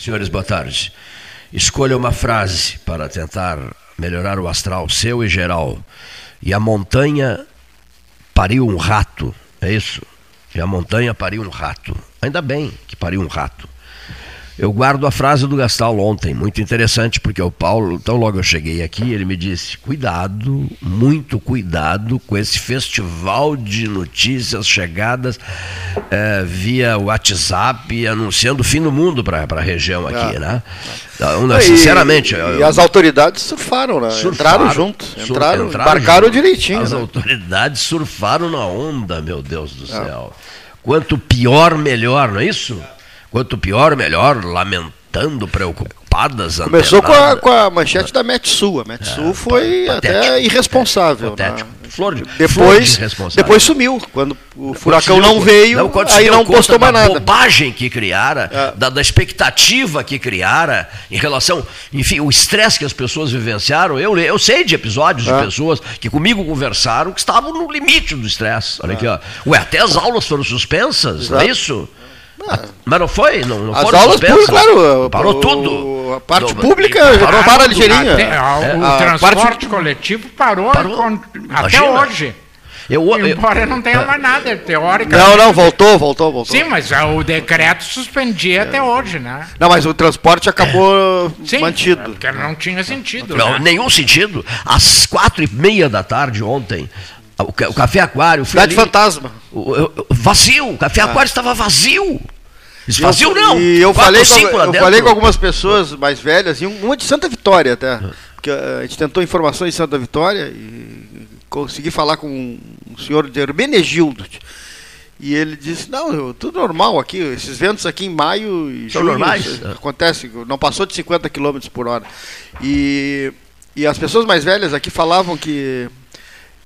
Senhores, boa tarde. Escolha uma frase para tentar melhorar o astral seu e geral. E a montanha pariu um rato, é isso? E a montanha pariu um rato. Ainda bem que pariu um rato. Eu guardo a frase do Gastal ontem, muito interessante, porque o Paulo, então logo eu cheguei aqui, ele me disse: cuidado, muito cuidado com esse festival de notícias chegadas é, via WhatsApp anunciando o fim do mundo para a região aqui, é. né? Então, sinceramente. E, eu, e, as autoridades surfaram, né? Surfaram, entraram junto, entraram, embarcaram junto. direitinho. As né? autoridades surfaram na onda, meu Deus do é. céu. Quanto pior, melhor, não é isso? Quanto pior, melhor, lamentando, preocupadas. Começou com a, com a, manchete da Metsul. A Metsul é, foi patético, até irresponsável. Né? Flor de, depois, flor de depois sumiu. Quando o furacão não veio, não, aí não postou mais nada. Da bobagem que criara, é. da, da, expectativa que criara em relação, enfim, o estresse que as pessoas vivenciaram. Eu, eu sei de episódios é. de pessoas que comigo conversaram que estavam no limite do estresse. Olha é. aqui, ó. Ué, até as aulas foram suspensas, Exato. não é isso? Ah, mas não foi? Não, não As aulas públicas, claro. Parou o, tudo. A parte não, pública parou, para ligeirinho. Até, é, o transporte parte... coletivo parou, parou. até hoje. Eu, Embora eu, não tenha mais nada, teórica. Não, não, voltou, voltou, voltou. Sim, mas o decreto suspendia é. até hoje, né? Não, mas o transporte acabou Sim, mantido. Porque não tinha sentido. Não, né? nenhum sentido. Às quatro e meia da tarde ontem, o, Café Aquário. Cidade Fantasma. O, o, vazio. O Café ah. Aquário estava vazio. Vazio não. E eu falei, com, eu falei com algumas pessoas mais velhas, e uma de Santa Vitória até. Ah. Porque a gente tentou informações de Santa Vitória e consegui falar com um senhor de Hermenegildo. E ele disse, não, tudo normal aqui, esses ventos aqui em maio e São normais? acontece, não passou de 50 km por hora. E, e as pessoas mais velhas aqui falavam que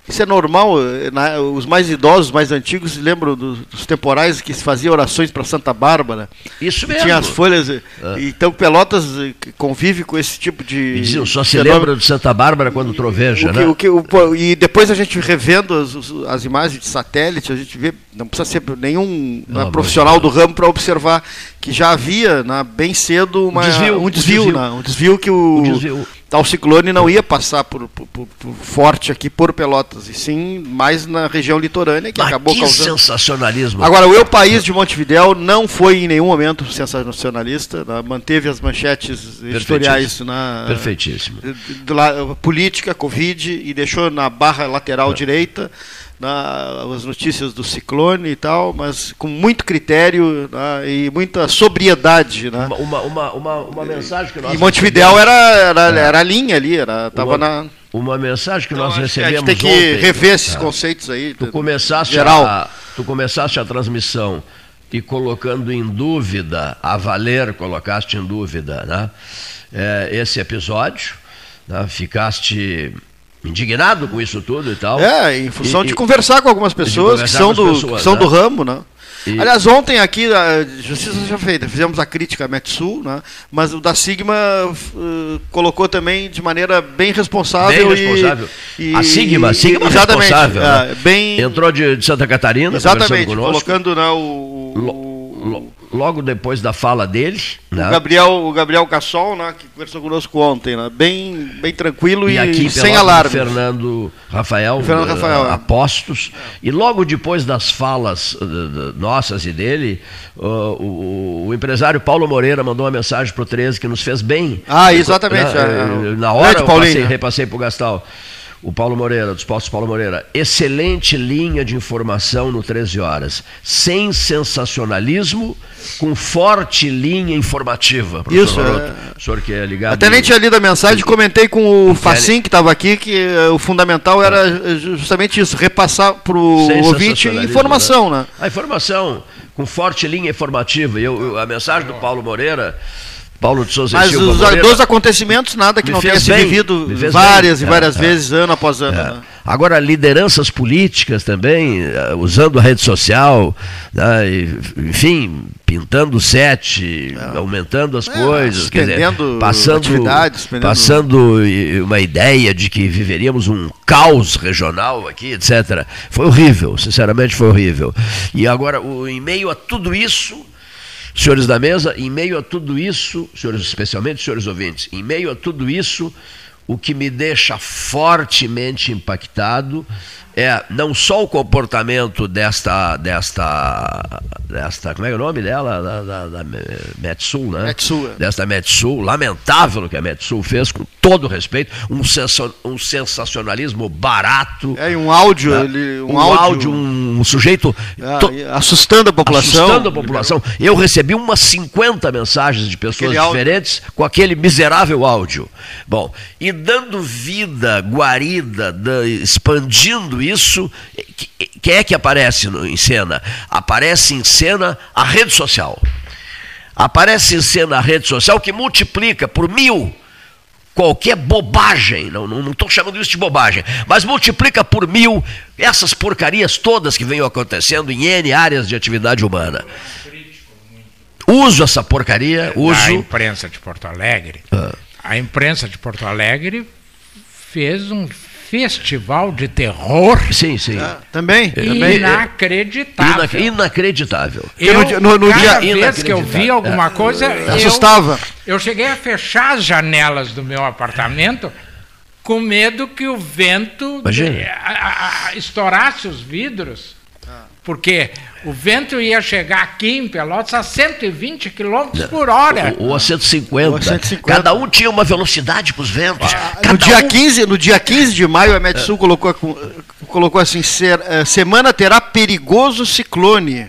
isso é normal. Né? Os mais idosos, mais antigos, lembram dos, dos temporais que se fazia orações para Santa Bárbara. Isso mesmo. Tinha as folhas. Ah. Então Pelotas eh, convive com esse tipo de. Diziam, só se fenômeno. lembra de Santa Bárbara quando troveja, o que, né? O que, o, e depois a gente revendo as, as imagens de satélite, a gente vê, não precisa ser nenhum não, profissional do ramo para observar que já havia né, bem cedo uma, desvio, um desvio, um desvio, né, um desvio que o, o desvio tal ciclone não ia passar por, por, por, por, forte aqui por Pelotas, e sim mais na região litorânea, que Mas acabou que causando. sensacionalismo. Agora, o Eu País de Montevidéu não foi em nenhum momento sensacionalista, né? manteve as manchetes editoriais na. Perfeitíssimo. política, Covid, e deixou na barra lateral é. direita na, as notícias do ciclone e tal, mas com muito critério né, e muita sobriedade. Né? Uma, uma, uma, uma, mensagem que nós. E Montevidéu era, era, é. era a linha ali, era, tava na. Uma mensagem que então, nós recebemos. A gente tem que ontem, rever esses é. conceitos aí. Tu começaste, geral. A, tu começaste a transmissão e colocando em dúvida, a valer colocaste em dúvida né? É, esse episódio, né? ficaste indignado com isso tudo e tal. É, em função e, de conversar com algumas pessoas que são, do, pessoas, que são né? do ramo, né? E... Aliás, ontem aqui, a Justiça já feita, fizemos a crítica à Metsul, né? mas o da Sigma uh, colocou também de maneira bem responsável. Bem responsável. E, a Sigma, a Sigma exatamente, responsável. É, né? bem... Entrou de, de, Santa Catarina, exatamente, colocando né, o, o, logo depois da fala dele. Né? O Gabriel, o Gabriel Cassol, né, que conversou conosco ontem, né? bem, bem tranquilo e, e aqui, sem alarme. Fernando Rafael, Fernando Rafael uh, Apostos. É. E logo depois das falas uh, nossas e dele, uh, o, o, empresário Paulo Moreira mandou uma mensagem para o 13 que nos fez bem. Ah, exatamente. Na, é, na hora eu passei, repassei para o Gastal o Paulo Moreira, dos Postos Paulo Moreira. Excelente linha de informação no 13 horas. Sem sensacionalismo, com forte linha informativa. Isso, é... o senhor que é ligado. Até nem tinha lido a mensagem, comentei com o Facim, que estava aqui, que eh, o fundamental era é. justamente isso, repassar para o ouvinte informação. Né? né? A informação, com forte linha informativa. E eu, a mensagem do Paulo Moreira Paulo de Souza Mas Silva os Moreira, dois acontecimentos, nada que não tenha se vivido várias bem. e várias é, vezes, é. ano após ano. É. Né? Agora, lideranças políticas também, eh, usando a rede social, né, e, enfim, pintando o set, é. aumentando as é, coisas, dizer, passando, passando uma ideia de que viveríamos um caos regional aqui, etc. Foi horrível, sinceramente foi horrível. E agora, o, em meio a tudo isso Senhores da mesa, em meio a tudo isso, senhores, especialmente senhores ouvintes, em meio a tudo isso, o que me deixa fortemente impactado é não só o comportamento desta desta desta como é, é o nome dela da, da, da Metsul, né? Metsul, é. desta Metsul, lamentável o que a Metsul fez com todo respeito, um, um sensacionalismo barato. É um áudio, né? ele, um, um áudio, áudio, um sujeito ah, to, assustando a população. Assustando a população. Eu recebi umas 50 mensagens de pessoas aquele diferentes áudio. com aquele miserável áudio. Bom, e dando vida, guarida, da, expandindo isso, quem é que aparece em cena? Aparece em cena a rede social. Aparece em cena a rede social que multiplica por mil qualquer bobagem, não estou chamando isso de bobagem, mas multiplica por mil essas porcarias todas que vêm acontecendo em N áreas de atividade humana. Uso essa porcaria, uso. A imprensa de Porto Alegre. Ah. A imprensa de Porto Alegre fez um festival de terror. Sim, sim. Ah, também. Inacreditável. inacreditável. Eu, no, no, cada dia, vez que eu vi alguma coisa, é. eu, assustava. Eu cheguei a fechar as janelas do meu apartamento com medo que o vento de, a, a, estourasse os vidros. Porque o vento ia chegar aqui em Pelotas a 120 km por hora. Ou, a 150. Ou a 150. Cada um tinha uma velocidade com os ventos. Ah, no, dia um... 15, no dia 15 de maio, a Metsul é. colocou, colocou assim: ser, uh, semana terá perigoso ciclone. É.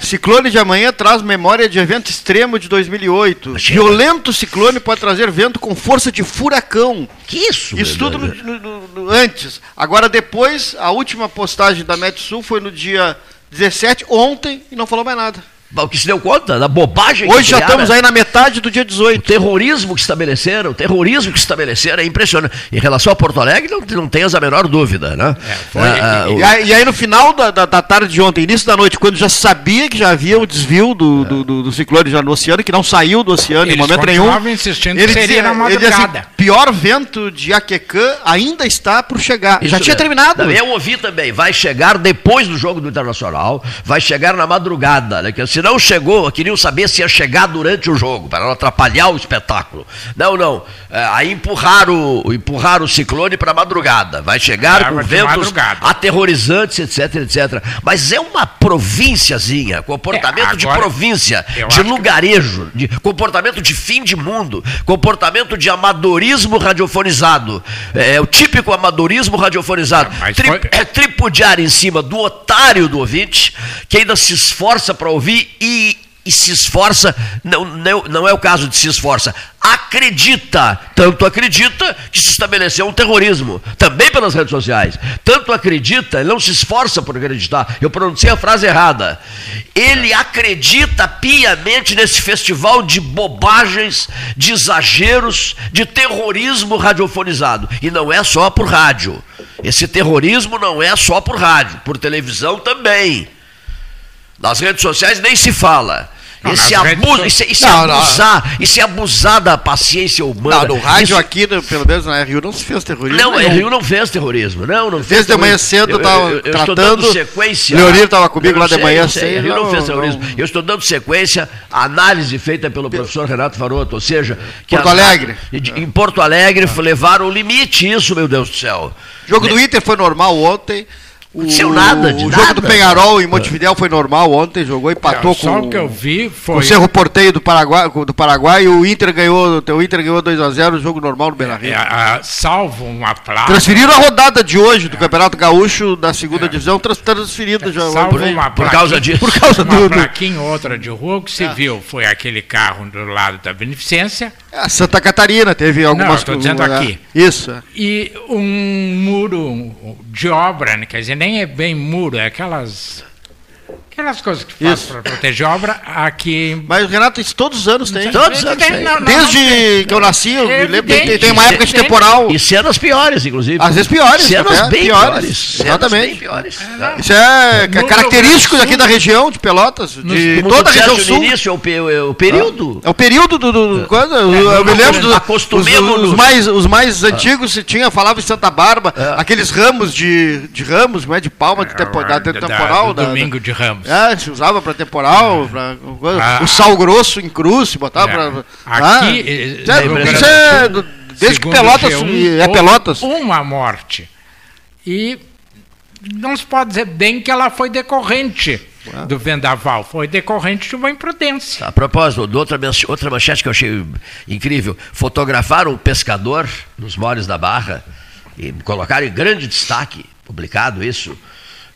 Ciclone de amanhã traz memória de evento extremo de 2008. Violento ciclone pode trazer vento com força de furacão. Que isso? Isso tudo no, no, no, antes. Agora, depois, a última postagem da Metsul foi no dia 17, ontem, e não falou mais nada. O que se deu conta da bobagem Hoje já estamos aí na metade do dia 18. O terrorismo que estabeleceram, o terrorismo que estabeleceram é impressionante. Em relação a Porto Alegre, não, não tenhas a menor dúvida, né? É, foi, ah, e, o... e, aí no final da, da, da, tarde de ontem, início da noite, quando já sabia que já havia o desvio do, é. do, do, do, ciclone já no oceano, que não saiu do oceano eles em momento nenhum. insistindo ele que seria dizia, na madrugada. Ele dizia assim, pior vento de Aquecã ainda está por chegar. Isso já tinha terminado. Não, eu ouvi também, vai chegar depois do jogo do Internacional, vai chegar na madrugada, né? Que se não chegou queriam saber se ia chegar durante o jogo, para não atrapalhar o espetáculo. Não, não. É, aí empurraram, empurraram o ciclone para a madrugada. Vai chegar é, com ventos aterrorizantes, etc, etc. Mas é uma provínciazinha, comportamento é, agora, de província, de lugarejo, de comportamento de fim de mundo, comportamento de amadorismo radiofonizado. É, é o típico amadorismo radiofonizado. Tri, foi... É tripudiar em cima do otário do ouvinte, que ainda se esforça para ouvir e e se esforça, não, não, não é o caso de se esforça, acredita, tanto acredita que se estabeleceu um terrorismo, também pelas redes sociais, tanto acredita, ele não se esforça por acreditar, eu pronunciei a frase errada, ele acredita piamente nesse festival de bobagens, de exageros, de terrorismo radiofonizado, e não é só por rádio, esse terrorismo não é só por rádio, por televisão também, nas redes sociais nem se fala. Não, esse abuso, isso não, é abusar, isso é abusar da paciência humana. Não, no rádio isso... aqui, pelo menos na RU, não se fez terrorismo. Não, a RU não fez terrorismo. Não, não fez. de manhã cedo, eu, tava eu, eu, tratando. sequência. Leonir estava comigo lá de manhã cedo. A RU não, fez terrorismo. Não. Eu estou dando sequência à análise feita pelo professor Renato Faroto, ou seja, que Porto Alegre. Em Porto Alegre levaram o limite isso, meu Deus do céu. O jogo do Inter foi normal ontem. Aconteceu nada de O nada. jogo do Penharol em Montevidéu foi normal ontem, jogou, empatou é, só com, o que eu vi foi... o Cerro Porteio do Paraguai, do Paraguai e o Inter ganhou, o Inter ganhou 2 a 0 jogo normal no Beira-Rio. É, é, salvo uma placa... Transferiram a rodada de hoje do Campeonato Gaúcho da segunda é. divisão, transferido já. Salvo uma por causa disso. Por causa uma do... plaquinha outra de rua, que se é. viu foi aquele carro do lado da Beneficência. É, Santa Catarina teve algumas... Não, estou dizendo aqui. Isso. E um muro de obra, né, quer dizer, nem é bem muro, é aquelas Aquelas coisas que faz para proteger obra aqui. Mas o Renato, isso todos os anos tem. Todos os anos tem. Não, não, Desde não, que eu nasci, eu me lembro, tem, tem uma época de temporal. E cenas piores, inclusive. Às vezes piores. Cenas bem piores. piores. Exatamente. Bem piores. É, isso é, é característico daqui da região de Pelotas, de no, toda a região sul. No início, é o, é o período. É o período do. do, do é, eu me lembro dos os, os, mais, os mais antigos, se tinha, falava em Santa Bárbara, aqueles ramos de, de ramos, não é? De palma de temporal. Domingo de ramos. Anos. É, se usava para temporal, pra, ah, o sal grosso em cruz, se botava é, para. Aqui, ah, é, isso é, desde que Pelotas G1, é Pelotas. Uma morte. E não se pode dizer bem que ela foi decorrente do vendaval, foi decorrente de uma imprudência. A propósito, outra, outra manchete que eu achei incrível: fotografaram um pescador nos moles da Barra e colocaram em grande destaque, publicado isso,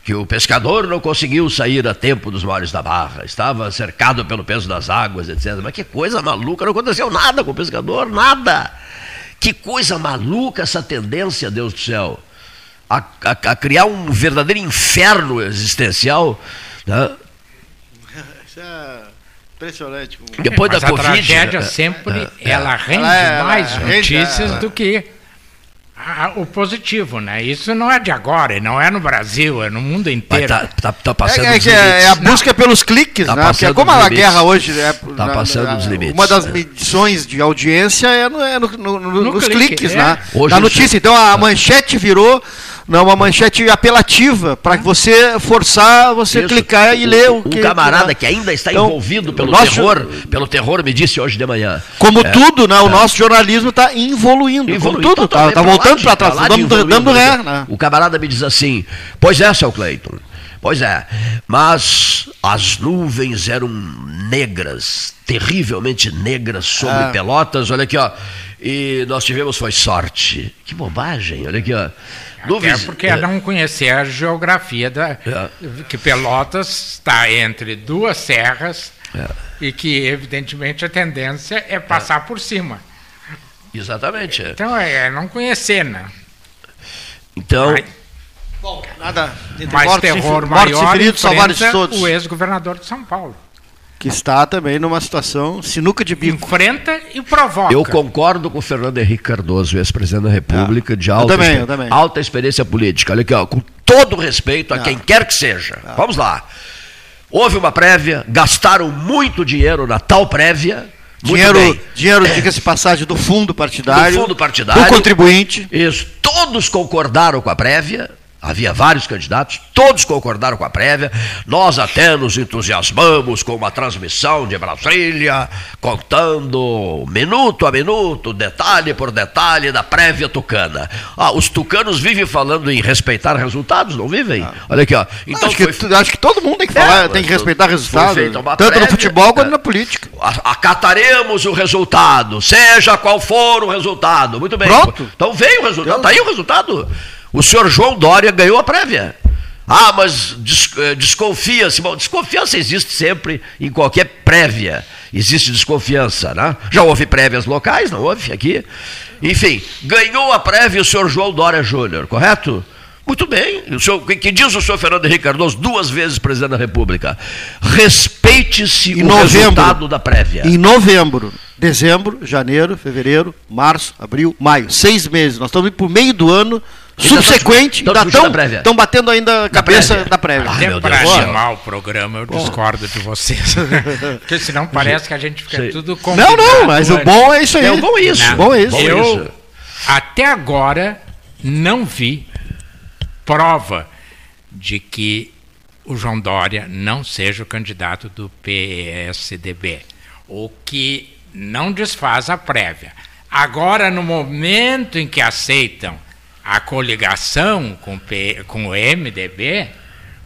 que o pescador não conseguiu sair a tempo dos moles da Barra, estava cercado pelo peso das águas, etc. Mas que coisa maluca, não aconteceu nada com o pescador, nada. Que coisa maluca essa tendência, Deus do céu a, a, a criar um verdadeiro inferno existencial. Né? Isso é impressionante. Depois Mas da a Covid, tragédia é, sempre é, é, ela rende ela, mais ela, notícias do que o positivo, né? Isso não é de agora, não é no Brasil, é no mundo inteiro. Tá, tá, tá, passando é, é, é, a busca não. pelos cliques, tá né? Porque é como a limites. guerra hoje é tá na, passando na, os limites. Uma das medições de audiência é, no, é no, no, no, nos clique, cliques, né? Hoje na notícia. Então a manchete virou não, uma manchete apelativa para você forçar você Isso. clicar e ler o, o que. Um camarada que ainda está então, envolvido pelo terror, pelo terror, me disse hoje de manhã. Como é, tudo, né? O é. nosso jornalismo está evoluindo. Como tudo, está tá voltando para trás, tá dando, dando ré. Né? O camarada me diz assim: Pois é, seu Cleiton. Pois é, mas as nuvens eram negras, terrivelmente negras sobre é. Pelotas. Olha aqui, ó. E nós tivemos foi sorte. Que bobagem, olha aqui, ó. Até porque é não conhecer a geografia da é. que Pelotas está entre duas serras é. e que evidentemente a tendência é passar é. por cima. Exatamente. Então é não conhecer, né? Então. Mas, Bom, nada. Mais terror maior mortes e feridos, salvaram todos. O ex-governador de São Paulo que está também numa situação sinuca de bico. Enfrenta e provoca. Eu concordo com o Fernando Henrique Cardoso, ex-presidente da República, ah, de alta, também, eu também. alta experiência política. Olha aqui, ó, com todo respeito a ah. quem quer que seja. Ah. Vamos lá. Houve uma prévia, gastaram muito dinheiro na tal prévia. Dinheiro, dinheiro diga-se passagem, do fundo partidário. Do fundo partidário. Do contribuinte. Isso. Todos concordaram com a prévia. Havia vários candidatos, todos concordaram com a prévia. Nós até nos entusiasmamos com uma transmissão de Brasília, contando minuto a minuto, detalhe por detalhe da prévia tucana. Ah, os tucanos vivem falando em respeitar resultados, não vivem? Ah. Olha aqui, ó. Então acho, foi... que, acho que todo mundo tem que falar, é, tem que respeitar resultados. Tanto prévia, no futebol quanto é, na política. Acataremos o resultado, seja qual for o resultado. Muito bem. Pronto. Então veio o resultado, está aí o resultado. O senhor João Dória ganhou a prévia. Ah, mas eh, desconfia-se. Bom, desconfiança existe sempre em qualquer prévia. Existe desconfiança, né? Já houve prévias locais, não houve aqui? Enfim, ganhou a prévia o senhor João Dória Júnior, correto? Muito bem. O senhor, que diz o senhor Fernando Henrique Cardoso, duas vezes presidente da República. Respeite-se o novembro, resultado da prévia. Em novembro, dezembro, janeiro, fevereiro, março, abril, maio. Seis meses. Nós estamos indo para o meio do ano subsequente, estão batendo ainda a cabeça da prévia. Até para animar o programa, eu discordo de vocês. Porque senão parece que a gente fica Sim. tudo Não, não, mas o bom é isso aí. É, o bom é isso. Não, bom é isso. Eu, até agora, não vi prova de que o João Dória não seja o candidato do PSDB. O que não desfaz a prévia. Agora, no momento em que aceitam a coligação com, P, com o MDB,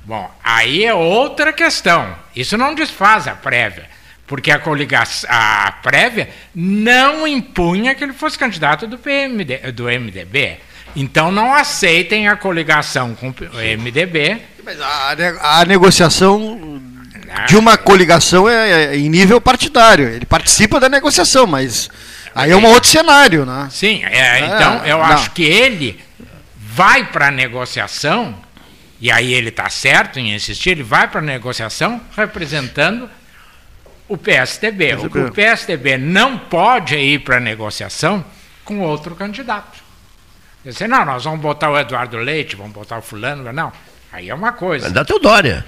bom, aí é outra questão. Isso não desfaz a prévia, porque a coligação, a prévia não impunha que ele fosse candidato do, PMD, do MDB. Então não aceitem a coligação com o MDB. Mas a, a negociação de uma coligação é, é, em nível partidário. Ele participa da negociação, mas aí é um outro cenário, né? Sim, é, então eu não. acho que ele vai para a negociação, e aí ele está certo em insistir, ele vai para a negociação representando o PSDB. PSDB. O que o PSDB não pode ir para a negociação com outro candidato. Dizer, não, nós vamos botar o Eduardo Leite, vamos botar o fulano, não. Aí é uma coisa. Ainda tem o Dória.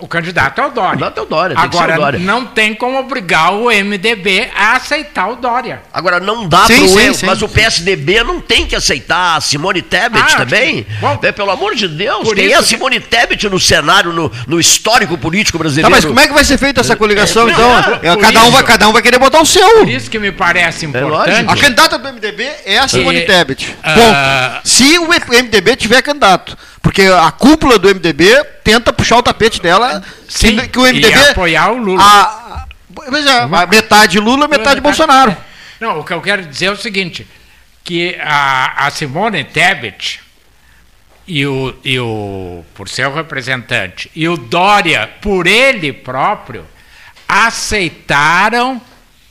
O candidato é o Dória. O candidato é o Dória. Agora, o Dória. não tem como obrigar o MDB a aceitar o Dória. Agora, não dá pro sim, mas sim, o PSDB não tem que aceitar a Simone Tebet ah, também. Bom, é, pelo amor de Deus, tem a Simone que... Tebet no cenário, no, no histórico político brasileiro. Tá, mas como é que vai ser feita essa coligação, é, então? É, cada, um vai, cada um vai querer botar o seu. Por isso que me parece é importante. a candidata do MDB é a Simone Tebet. Uh... Ponto. Se o MDB tiver candidato. Porque a cúpula do MDB tenta puxar o tapete dela Sim, que, o MDB. E apoiar o Lula. A, a, a metade Lula, metade, metade Bolsonaro. Não, o que eu quero dizer é o seguinte: que a, a Simone Tebet e o, e o, por seu representante, e o Dória, por ele próprio, aceitaram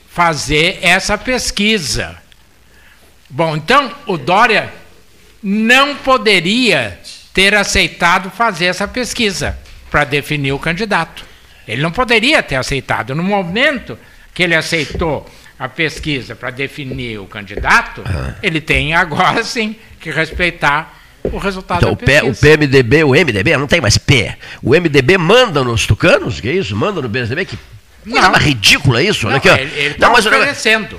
fazer essa pesquisa. Bom, então o Dória não poderia ter aceitado fazer essa pesquisa para definir o candidato. Ele não poderia ter aceitado. No momento que ele aceitou a pesquisa para definir o candidato, ele tem agora sim que respeitar o resultado então, da pesquisa. O, PMDB, o MDB, não tem mais P. O MDB manda nos tucanos, que é isso? Manda no PSDB, que Coisa mais ridícula isso, não, Aqui, ó. Ele, ele não, tá mas.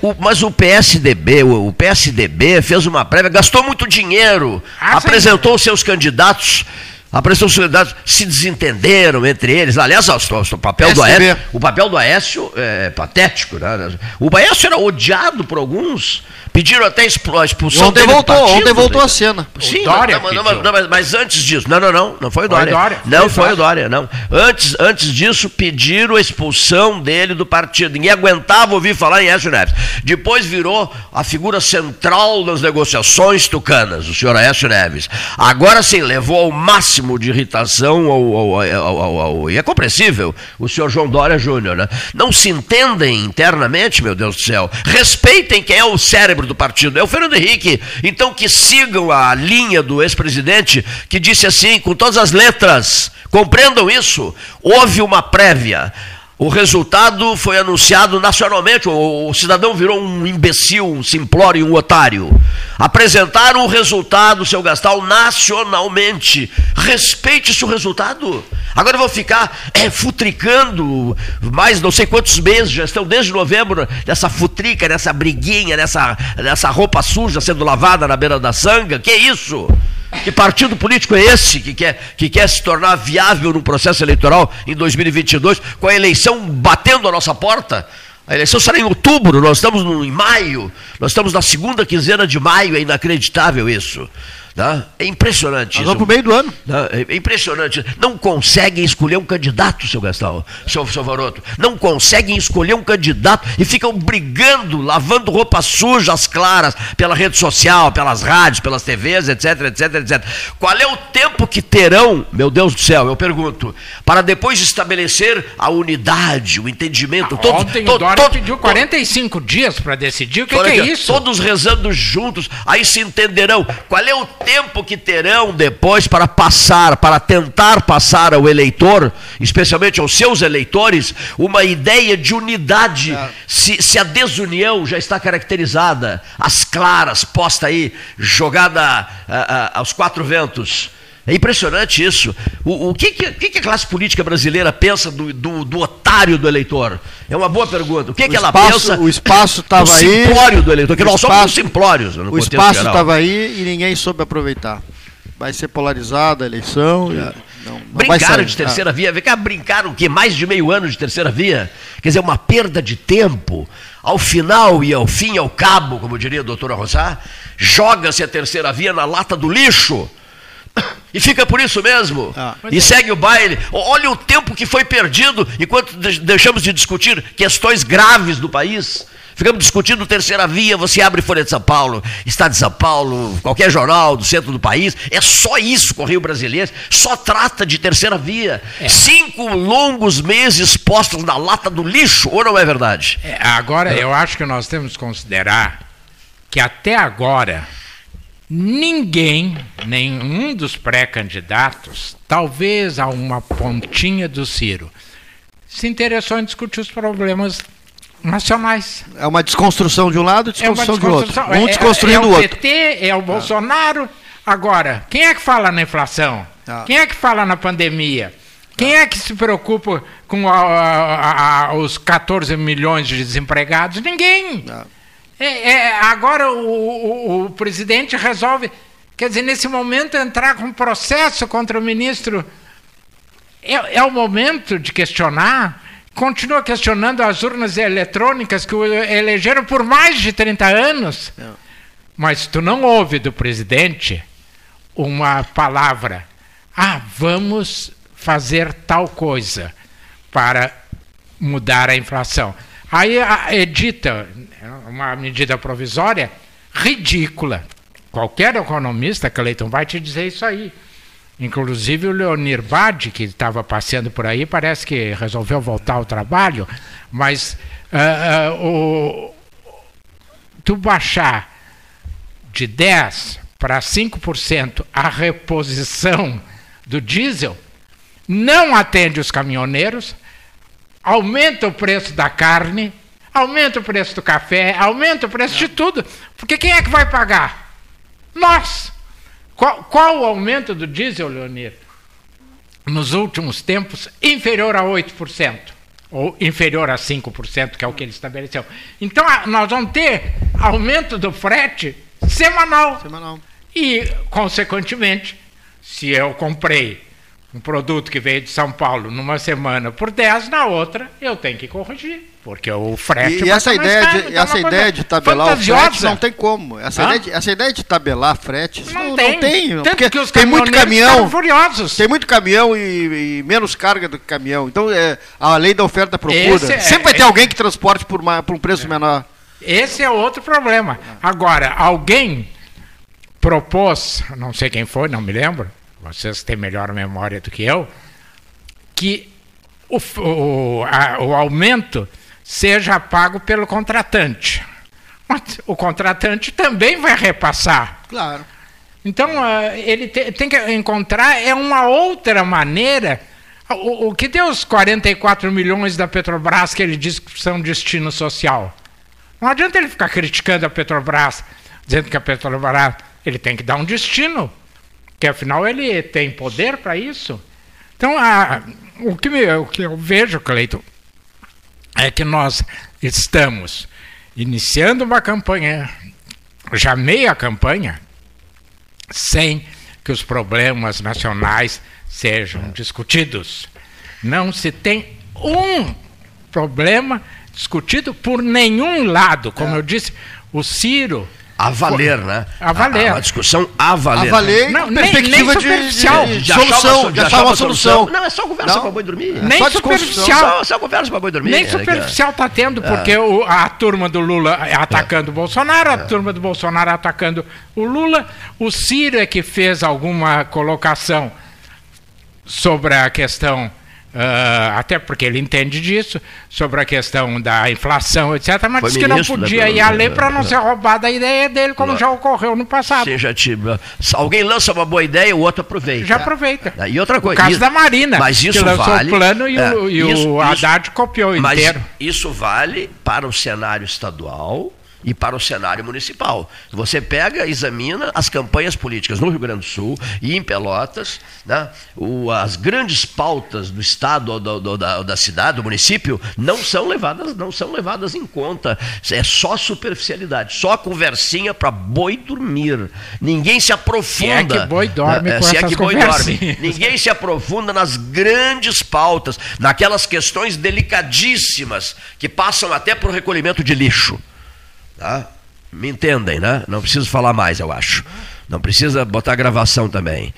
O, mas o PSDB, o, o, PSDB fez uma prévia, gastou muito dinheiro, ah, apresentou sim. seus candidatos apresentou candidatos se desentenderam entre eles. Aliás, o, o papel, do Aécio, o papel do Aécio é patético. Né? O Aécio era odiado por alguns Pediram até a expulsão ontem dele voltou, partido, Ontem voltou a cena. Sim, Dória não, não, não, mas, mas, antes disso, não, não, não, não foi o Dória. Foi Dória. Não foi, foi o Dória, não. Antes, antes disso, pediram a expulsão dele do partido. Ninguém aguentava ouvir falar em Écio Neves. Depois virou a figura central das negociações tucanas, o senhor Écio Neves. Agora sim, levou ao máximo de irritação ao, ao, ao, e é compreensível o senhor João Dória Júnior, né? Não se entendem internamente, meu Deus do céu. Respeitem quem é o cérebro do partido, é o Fernando Henrique. Então que sigam a linha do ex-presidente que disse assim, com todas as letras, compreendam isso, houve uma prévia. O resultado foi anunciado nacionalmente. O, o, cidadão virou um imbecil, um simplório, um otário. Apresentaram o resultado, seu Gastal, nacionalmente. Respeite-se o resultado. Agora eu vou ficar é, futricando mais não sei quantos meses, já estão desde novembro, nessa futrica, nessa briguinha, nessa, nessa roupa suja sendo lavada na beira da sanga. Que isso? Que partido político é esse que quer, que quer se tornar viável no processo eleitoral em 2022, com a eleição batendo a nossa porta? A eleição será em outubro, nós estamos no, em maio, nós estamos na segunda quinzena de maio, é inacreditável isso. Tá? É impressionante Nós vamos para o meio do ano. Tá? É impressionante. Não conseguem escolher um candidato, seu Gastão, seu, seu Varoto. Não conseguem escolher um candidato e ficam brigando, lavando roupas sujas claras pela rede social, pelas rádios, pelas TVs, etc, etc, etc. Qual é o tempo que terão, meu Deus do céu, eu pergunto, para depois estabelecer a unidade, o entendimento? Todos, Ontem to, o Dória to, pediu 45 to, dias para decidir o que, que é isso. Todos rezando juntos, aí se entenderão. Qual é o tempo que terão depois para passar, para tentar passar ao eleitor, especialmente aos seus eleitores, uma ideia de unidade, é. se, se, a desunião já está caracterizada, as claras, posta aí, jogada a, a, aos quatro ventos. É impressionante isso. O, o que, que, que, a classe política brasileira pensa do, do, do, otário do eleitor? É uma boa pergunta. O que, o que ela pensa? O espaço estava aí. O simplório do eleitor, que nós espaço, somos simplórios. o espaço estava aí e ninguém soube aproveitar. Vai ser polarizada a eleição. É. Não, não brincaram de terceira ah. via. Vem cá, brincaram o quê? Mais de meio ano de terceira via? Quer dizer, uma perda de tempo. Ao final e ao fim, ao cabo, como diria a doutora Rossá, joga-se a terceira via na lata do lixo e fica por isso mesmo. Ah. E segue o baile. Olha o tempo que foi perdido enquanto deixamos de discutir questões graves do país. Ficamos discutindo terceira via, você abre Folha de São Paulo, Estado de São Paulo, qualquer jornal do centro do país, é só isso, Correio Brasileiro, só trata de terceira via. É. Cinco longos meses postos na lata do lixo, ou não é verdade? É, agora, é. eu acho que nós temos que considerar que até agora Ninguém, nenhum dos pré-candidatos, talvez a uma pontinha do Ciro, se interessou em discutir os problemas nacionais. É uma desconstrução de um lado e desconstrução, é desconstrução de outro. Um é, desconstruindo o outro. É o PT, é o Bolsonaro. Agora, quem é que fala na inflação? Ah. Quem é que fala na pandemia? Quem é que se preocupa com a, a, a, os 14 milhões de desempregados? Ninguém. É, é, agora o, o, o, presidente resolve, quer dizer, nesse momento entrar com processo contra o ministro. É, é o momento de questionar. Continua questionando as urnas eletrônicas que o elegeram por mais de 30 anos. É. Mas tu não ouve do presidente uma palavra. Ah, vamos fazer tal coisa para mudar a inflação. Aí edita uma medida provisória ridícula. Qualquer economista, Cleiton, vai te dizer isso aí. Inclusive o Leonir Badi, que estava passeando por aí, parece que resolveu voltar ao trabalho, mas uh, uh, o, tu baixar de 10% para 5% a reposição do diesel, não atende os caminhoneiros, aumenta o preço da carne, aumenta o preço do café, aumenta o preço de tudo. Porque quem é que vai pagar? Nós. Qual, qual o aumento do diesel, Leonir? Nos últimos tempos, inferior a 8%. Ou inferior a 5%, que é o que ele estabeleceu. Então, nós vamos ter aumento do frete semanal. Semanal. E, consequentemente, se eu comprei um produto que veio de São Paulo numa semana por 10, na outra eu tenho que corrigir, porque o frete E, e essa ideia caro, de então essa ideia de tabelar fantasiosa. o frete não tem como. Essa, ideia de, essa ideia de tabelar frete não, não tem. Não tem Tanto porque que os tem muito caminhão. Furiosos. Tem muito caminhão e, e, menos carga do que caminhão. Então é a lei da oferta e procura. É, Sempre vai ter é, alguém que transporte por, uma, por um preço é. menor. Esse é outro problema. Agora, alguém propôs, não sei quem foi, não me lembro, vocês têm melhor memória do que eu, que o, o, a, o aumento seja pago pelo contratante. Mas o contratante também vai repassar. Claro. Então, uh, ele te, tem que encontrar é uma outra maneira. O, o, que deu os 44 milhões da Petrobras que ele diz que são destino social? Não adianta ele ficar criticando a Petrobras, dizendo que a Petrobras ele tem que dar um destino que afinal ele tem poder para isso. Então, a, o, que me, o que eu vejo, Cleiton, é que nós estamos iniciando uma campanha, já meia campanha, sem que os problemas nacionais sejam discutidos. Não se tem um problema discutido por nenhum lado. Como é. eu disse, o Ciro a valer, né? A valer. A, a discussão a valer. A valer não, perspectiva nem, nem de, de, de, solução, de achar uma solução. Não, é só conversa para boi dormir. Nem só superficial. Só, só conversa para boi dormir. Nem superficial está tendo, porque é. o, a turma do Lula atacando é. o Bolsonaro, a é. turma do Bolsonaro atacando o Lula. O Ciro é que fez alguma colocação sobre a questão Uh, até porque ele entende disso, sobre a questão da inflação, etc., mas Foi disse que não podia ir a lei para não ser roubada a ideia dele, como já ocorreu no passado. Seja, tipo, alguém lança uma boa ideia, o outro aproveita. Já aproveita. E outra coisa. O caso isso, da Marina, mas isso que lançou vale, o plano e, é, o, e isso, o Haddad isso, copiou inteiro. Isso vale para o cenário estadual e para o cenário municipal. Você pega, examina as campanhas políticas no Rio Grande do Sul e em Pelotas, né? o, as grandes pautas do estado ou do, do, da, da, cidade, do município, não são levadas, não são levadas em conta. É só superficialidade, só conversinha para boi dormir. Ninguém se aprofunda. Se é que boi dorme né? com se é que boi dorme. Ninguém se aprofunda nas grandes pautas, naquelas questões delicadíssimas que passam até para o recolhimento de lixo. Tá? Me entendem, né? Não preciso falar mais, eu acho. Não precisa botar gravação também.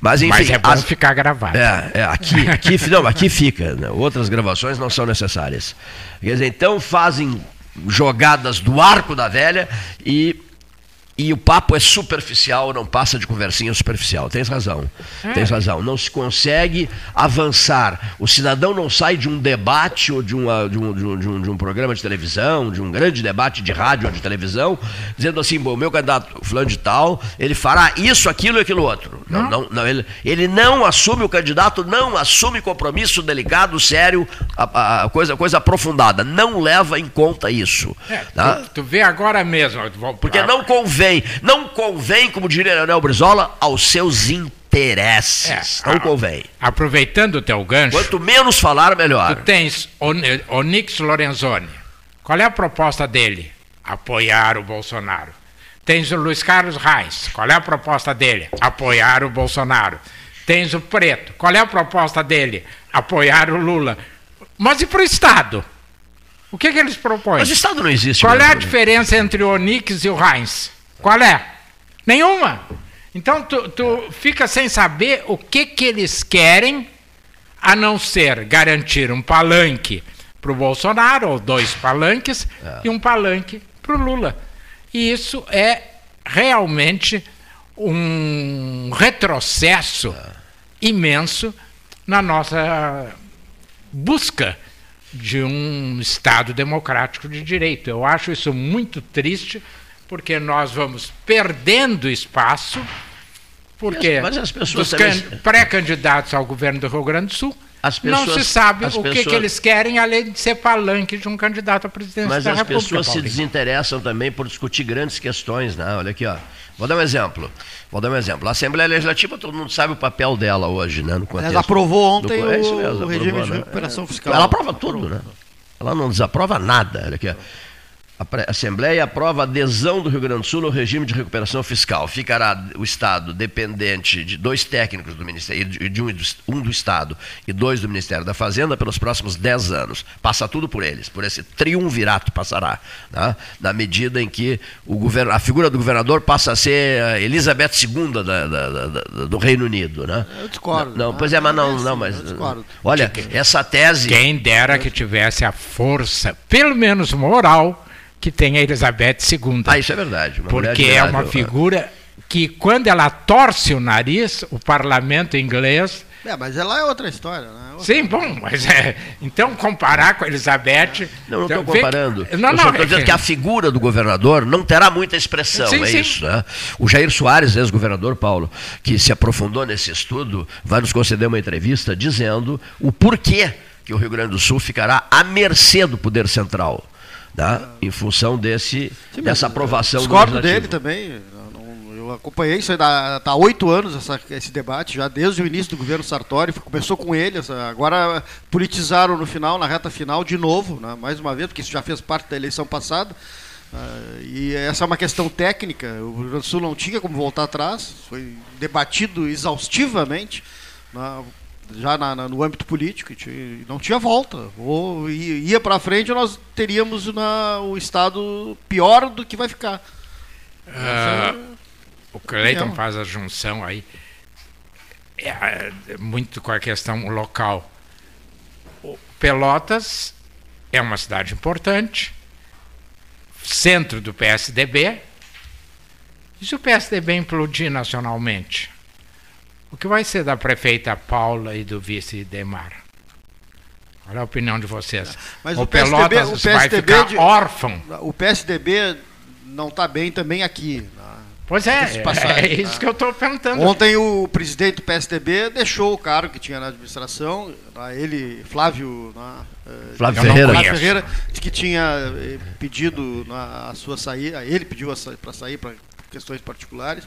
Mas, enfim, Mas é bom as... ficar gravado. É, é, aqui, aqui, não, aqui fica. Né? Outras gravações não são necessárias. Quer dizer, então fazem jogadas do arco da velha e e o papo é superficial, não passa de conversinha superficial. Tens razão. É. Tens razão. Não se consegue avançar. O cidadão não sai de um debate ou de, uma, de, um, de, um, de, um, programa de televisão, de um grande debate de rádio ou de televisão, dizendo assim: bom, meu candidato fulano de tal, ele fará isso, aquilo e aquilo outro. Não, não, não ele, ele não assume, o candidato não assume compromisso delicado, sério, a, a coisa, coisa aprofundada. Não leva em conta isso. É, tá? tu, tu, vê agora mesmo. Porque não convém convém, não convém, como diria Leonel Brizola, aos seus interesses. É, não convém. Aproveitando o teu gancho. Quanto menos falar, melhor. Tu tens Onix Lorenzoni. Qual é a proposta dele? Apoiar o Bolsonaro. Tens o Luiz Carlos Reis. Qual é a proposta dele? Apoiar o Bolsonaro. Tens o Preto. Qual é a proposta dele? Apoiar o Lula. Mas e para o Estado? O que, que eles propõem? Mas o Estado não existe. Qual mesmo. é a diferença entre o Onix e o Heinz? Qual é? Nenhuma. Então tu, tu fica sem saber o que, que eles querem, a não ser garantir um palanque para o Bolsonaro, ou dois palanques, é. e um palanque para o Lula. E isso é realmente um retrocesso é. imenso na nossa busca de um Estado democrático de direito. Eu acho isso muito triste, porque nós vamos perdendo espaço, porque dos também... pré-candidatos ao governo do Rio Grande do Sul Pessoas, não se sabe o pessoas... que, que, eles querem, além de ser palanque de um candidato à presidência Mas da República. Mas as pessoas se desinteressam também por discutir grandes questões, né? Olha aqui, ó. Vou dar um exemplo. Vou dar um exemplo. A Assembleia Legislativa, todo mundo sabe o papel dela hoje, né? No contexto. Ela aprovou ontem do... é o, mesmo, o regime aprovou, de né? recuperação fiscal. Ela aprova tudo, né? Ela não desaprova nada. Olha aqui, ó. A Assembleia aprova a adesão do Rio Grande do Sul ao regime de recuperação fiscal. Ficará o Estado dependente de dois técnicos do Ministério, de um, um do Estado e dois do Ministério da Fazenda pelos próximos dez anos. Passa tudo por eles, por esse triunvirato passará. Né? Na medida em que o govern... a figura do governador passa a ser a Elizabeth II da, da, da, do Reino Unido. Né? Eu discordo. Não, pois é, mas não, não, mas. Olha, essa tese. Quem dera que tivesse a força, pelo menos moral que tem a Elizabeth II. Ah, isso é verdade. porque é uma figura que, quando ela torce o nariz, o parlamento inglês. É, mas ela é outra história, né? Outra Sim, bom, mas é. Então, comparar com a Elizabeth. Não, não estou comparando. Não, eu não, estou dizendo é que a figura do governador não terá muita expressão, sim, é sim. isso, né? O Jair Soares, ex-governador Paulo, que se aprofundou nesse estudo, vai nos conceder uma entrevista dizendo o porquê que o Rio Grande do Sul ficará à mercê do poder central tá? em função desse, Sim, dessa aprovação discordo dele também. Eu acompanhei isso está há oito anos essa, esse debate, já desde o início do governo Sartori, começou com ele, agora politizaram no final, na reta final, de novo, né, mais uma vez, porque isso já fez parte da eleição passada. Uh, e essa é uma questão técnica, o Rio Grande do Sul não tinha como voltar atrás, foi debatido exaustivamente. Né, já na, na, no âmbito político, e não tinha volta. Ou ia para frente, nós teríamos na, o Estado pior do que vai ficar. Uh, o Cleiton faz a junção aí, é, é, muito com a questão local. O Pelotas é uma cidade importante, centro do PSDB. E se o PSDB implodir nacionalmente? O que vai ser da prefeita Paula e do vice Demar? Qual é a opinião de vocês? Mas o, o PSDB, Pelotas o PSDB vai ficar de, órfão. O PSDB não está bem também aqui. Né? Pois é, é, é isso que eu estou perguntando. Ontem o presidente do PSDB deixou o cargo que tinha na administração, né? ele, Flávio, né? Eh, Flávio Ferreira. Flávio Ferreira, que tinha eh, pedido a sua saída, ele pediu para sair para questões particulares.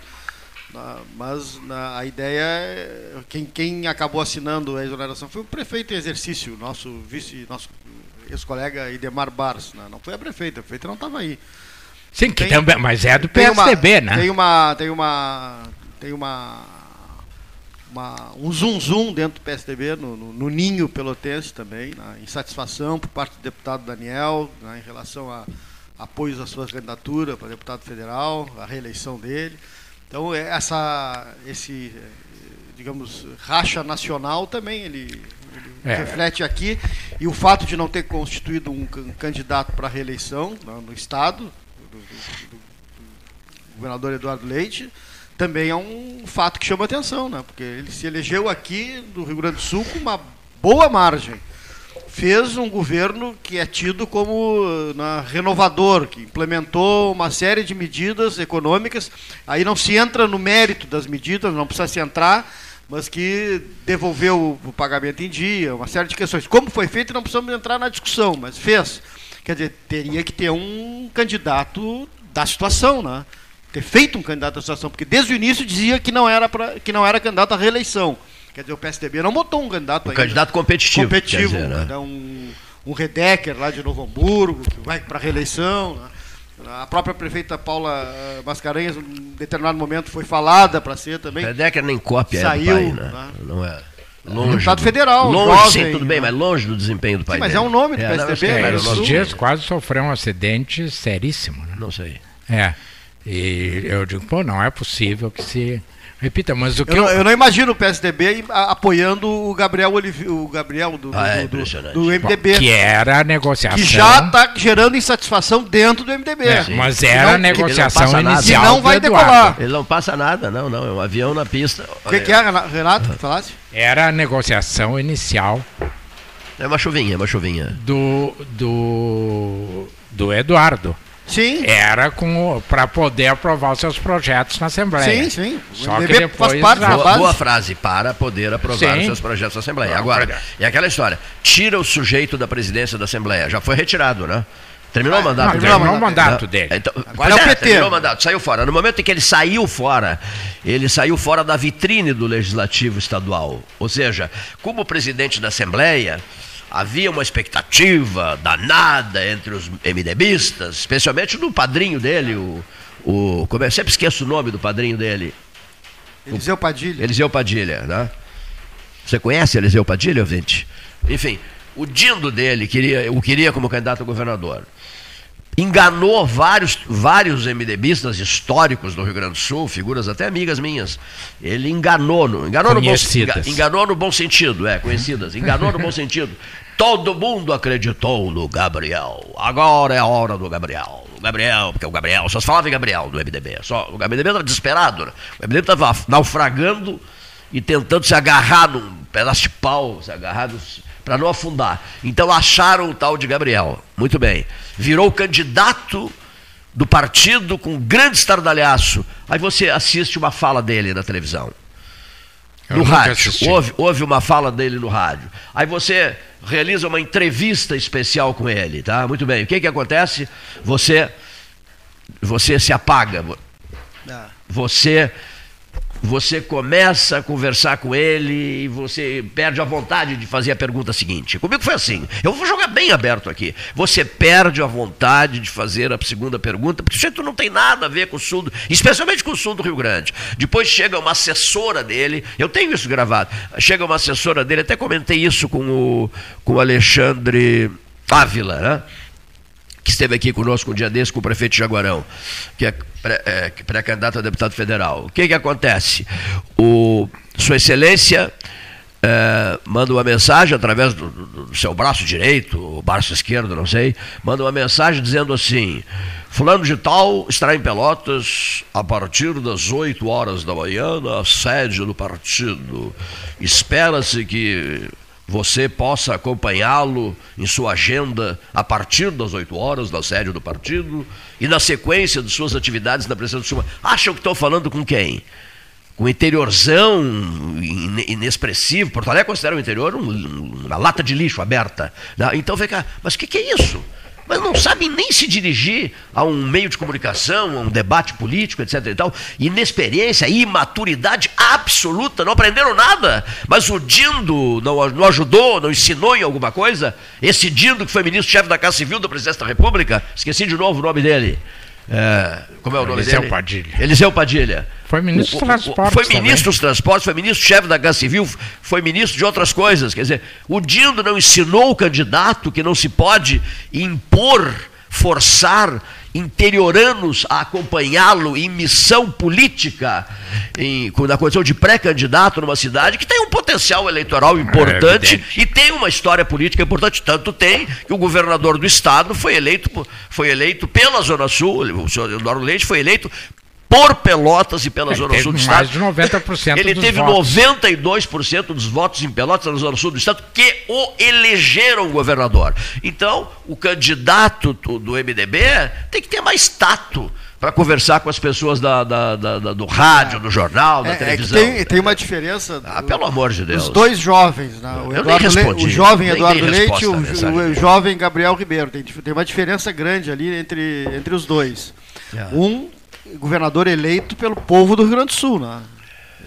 Mas na, a ideia é. Quem, quem acabou assinando a exoneração foi o prefeito em exercício, nosso vice, nosso ex-colega Idemar Bars. Né? Não foi a prefeita, a prefeita não estava aí. Sim, tem, também, mas é do PSDB, uma, né? Tem uma. Tem uma. Tem uma. uma um zoom zoom dentro do PSDB, no, no, no ninho pelotense também, né? insatisfação por parte do deputado Daniel né? em relação a apoios à sua candidatura para deputado federal, a reeleição dele. Então é, essa, esse, digamos, racha nacional também ele, ele é. reflete aqui e o fato de não ter constituído um candidato para reeleição no, no estado do, do, do, do, governador Eduardo Leite também é um fato que chama atenção, né? Porque ele se elegeu aqui do Rio Grande do Sul com uma boa margem fez um governo que é tido como na, renovador, que implementou uma série de medidas econômicas. Aí não se entra no mérito das medidas, não precisa se entrar, mas que devolveu o pagamento em dia, uma série de questões. Como foi feito, não precisamos entrar na discussão, mas fez. Quer dizer, teria que ter um candidato da situação, né? ter feito um candidato à situação, porque desde o início dizia que não era, pra, que não era candidato à reeleição. Quer dizer, o PSDB não botou um candidato um ainda. candidato competitivo. Competitivo. Dizer, né? um, um Redecker lá de Novo Hamburgo, que vai para a reeleição. Né? A própria prefeita Paula eh, Mascarenhas, em determinado momento, foi falada para ser também. Redecker nem cópia Saiu, é do pai, né? né? Não é. Longe deputado federal, longe, jovem, sim, tudo bem, né? mas longe do desempenho do pai sim, mas dele. é um nome do é, PSDB. Não, é, esses dias quase sofreu um acidente seríssimo. Né? Não sei. É. E eu digo, pô, não é possível que se Repita, mas o que. Eu, eu... eu não imagino o PSDB apoiando o Gabriel Olive... o Gabriel do, ah, é do, do, MDB. Bom, que era a negociação. Que já está gerando insatisfação dentro do MDB. É, mas era não, a negociação inicial. Nada. Que não vai decolar. Ele não passa nada, não, não. É um avião na pista. O que, que, é, Renato? Falasse? Era a negociação inicial. É uma chuvinha, é uma chuvinha. Do, do, do Eduardo. Sim. Era para poder aprovar os seus projetos na Assembleia. Sim, sim. Só que depois. Parte, boa, boa, frase, para poder aprovar sim. os seus projetos na Assembleia. Agora, é aquela história: tira o sujeito da presidência da Assembleia. Já foi retirado, né? Terminou ah, o mandato não, dele? Terminou o mandato dele. Então, Agora é, o PT. Terminou o mandato, saiu fora. No momento em que ele saiu fora, ele saiu fora da vitrine do Legislativo Estadual. Ou seja, como presidente da Assembleia, havia uma expectativa danada entre os MDBistas, especialmente do padrinho dele, o, o como é, eu sempre esqueço o nome do padrinho dele. Eliseu Padilha. Eliseu Padilha, né? Você conhece Eliseu Padilha, ouvinte? Enfim, o dindo dele queria, o queria como candidato a governador enganou vários, vários MDBistas históricos do Rio Grande do Sul, figuras até amigas minhas. Ele enganou, no, enganou, no bom, enganou no bom sentido, é, conhecidas, enganou no bom sentido. Todo mundo acreditou no Gabriel. Agora é a hora do Gabriel. O Gabriel, porque o Gabriel, só se falava em Gabriel do MDB. Só, o MDB estava desesperado. Né? O MDB estava naufragando e tentando se agarrar num pedaço de pau, se agarrar para não afundar. Então acharam o tal de Gabriel. Muito bem. Virou candidato do partido com grande estardalhaço. Aí você assiste uma fala dele na televisão. Eu no rádio. Houve, houve uma fala dele no rádio. Aí você realiza uma entrevista especial com ele, tá? Muito bem. O que que acontece? Você você se apaga. Ah. Você você começa a conversar com ele e você perde a vontade de fazer a pergunta seguinte. Comigo foi assim. Eu vou jogar bem aberto aqui. Você perde a vontade de fazer a segunda pergunta, porque o jeito não tem nada a ver com o sul, do, especialmente com o sul do Rio Grande. Depois chega uma assessora dele, eu tenho isso gravado. Chega uma assessora dele, até comentei isso com o, com o Alexandre Ávila, né? Que esteve aqui conosco um dia desse com o prefeito Jaguarão, que é pré-candidato é, a deputado federal. O que, que acontece? O, Sua Excelência é, manda uma mensagem através do, do, seu braço direito, o braço esquerdo, não sei, manda uma mensagem dizendo assim: Fulano de Tal estará em Pelotas a partir das 8 horas da manhã na sede do partido. Espera-se que você possa acompanhá-lo em sua agenda a partir das 8 horas da sede do partido e na sequência de suas atividades na presença do Senhor. Acham que estou falando com quem? Com interiorzão inexpressivo. Porto Alegre considera o interior um, uma lata de lixo aberta. Né? Então vem cá, mas o que, que é isso? Mas não sabem nem se dirigir a um meio de comunicação, a um debate político, etc. e tal. Inexperiência, imaturidade absoluta, não aprenderam nada. Mas o Dindo não, não ajudou, não ensinou em alguma coisa? Esse Dindo, que foi ministro-chefe da Casa Civil da Presidência da República, esqueci de novo o nome dele. É, como é o nome Eliseu dele? Padilha. Eliseu Padilha. Foi ministro dos transportes. Foi ministro também. dos transportes, foi ministro-chefe da Casa Civil, foi ministro de outras coisas. Quer dizer, o Dindo não ensinou o candidato que não se pode impor, forçar interioranos a acompanhá-lo em missão política, em, na condição de pré-candidato numa cidade que tem um potencial eleitoral importante é e tem uma história política importante. Tanto tem que o governador do estado foi eleito, foi eleito pela Zona Sul, o senhor Eduardo Leite foi eleito por Pelotas e pela Ele Zona Sul do Estado. Mais de 90% Ele teve votos. 92% dos votos em Pelotas na Zona Sul do Estado que o elegeram governador. Então, o candidato do MDB tem que ter mais tato para conversar com as pessoas da, da, da, do rádio, do jornal, da é, televisão. É tem, tem, uma diferença. Ah, pelo amor de Deus. Os dois jovens, né? o, Eduardo Le... o jovem Eduardo Leite e o, o, jovem Gabriel Ribeiro. Tem, tem uma diferença grande ali entre, entre os dois. É. Um governador eleito pelo povo do Rio Grande do Sul, né?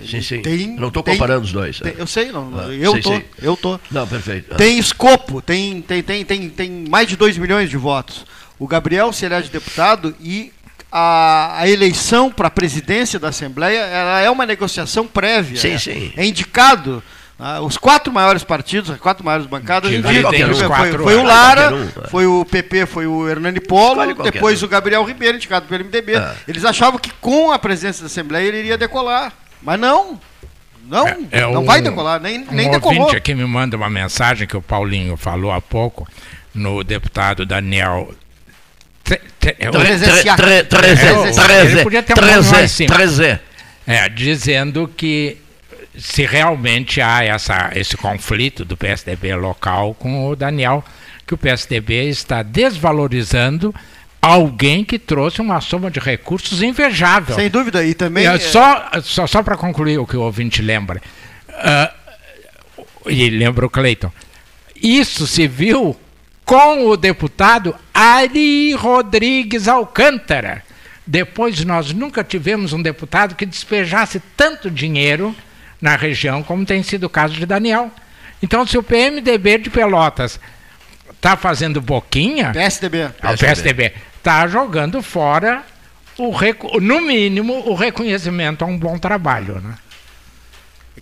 Sim, sim. Tem, não estou comparando os dois. Tem, eu sei, não. Ah, eu tô. Sei. Eu tô. Não, perfeito. Tem escopo, tem, tem, tem, tem, tem mais de 2 milhões de votos. O Gabriel se elege deputado e a, a eleição para a presidência da Assembleia ela é uma negociação prévia. Sim, é, sim. É indicado. Ah, os quatro maiores partidos, as quatro maiores bancadas, indicam, foi, foi, o Lara, um, é. foi o PP, foi o Hernani Polo, depois um. o Gabriel Ribeiro, indicado pelo MDB. É. Eles achavam que com a presença da Assembleia ele iria decolar. Mas não. Não, é, é não um, vai decolar, nem, nem decolou. ouvinte aqui me manda uma mensagem que o Paulinho falou há pouco no deputado Daniel 13, é, dizendo que se realmente há essa, esse conflito do PSDB local com o Daniel, que o PSDB está desvalorizando alguém que trouxe uma soma de recursos invejável. Sem dúvida, e também. É, só só, só para concluir o que o ouvinte lembra, uh, e lembra o Cleiton, isso se viu com o deputado Ari Rodrigues Alcântara. Depois nós nunca tivemos um deputado que despejasse tanto dinheiro na região como tem sido o caso de Daniel. Então, se o PMDB de Pelotas está fazendo boquinha, PSDB, PSDB. o PSDB está jogando fora o no mínimo o reconhecimento a um bom trabalho, né?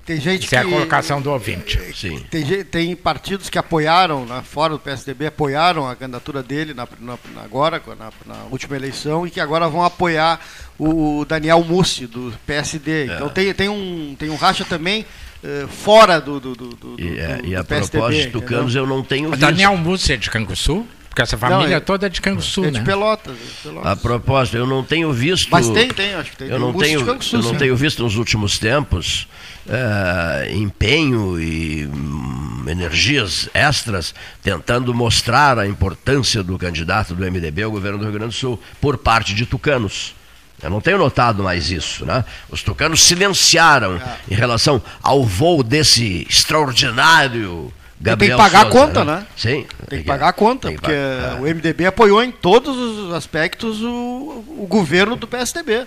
Tem gente Isso que, é a colocação do ouvinte. Sim. Tem, tem partidos que apoiaram, né, fora do PSDB, apoiaram a candidatura dele na, na, agora, na, na, última eleição, e que agora vão apoiar o Daniel Mussi, do PSD. É. Então tem, tem, um, tem um racha também uh, fora do, do, do, do, e, é, do, e a PSDB, propósito, Canos, eu não tenho visto. Daniel Mussi é de Canguçu? Porque essa família não, é, toda é de Canguçu, é de né? Pelotas, é de Pelotas. A propósito, eu não tenho visto. Mas tem, tem, acho que tem. Eu não, tenho, Canguçu, eu não tenho visto nos últimos tempos uh, empenho e um, energias extras tentando mostrar a importância do candidato do MDB ao governo do Rio Grande do Sul por parte de tucanos. Eu não tenho notado mais isso, né? Os tucanos silenciaram é. em relação ao voo desse extraordinário Gabriel tem que pagar Souza, a conta, né? né? Sim. Tem que pagar a conta, porque pagar. o MDB apoiou em todos os aspectos o, o governo do PSDB,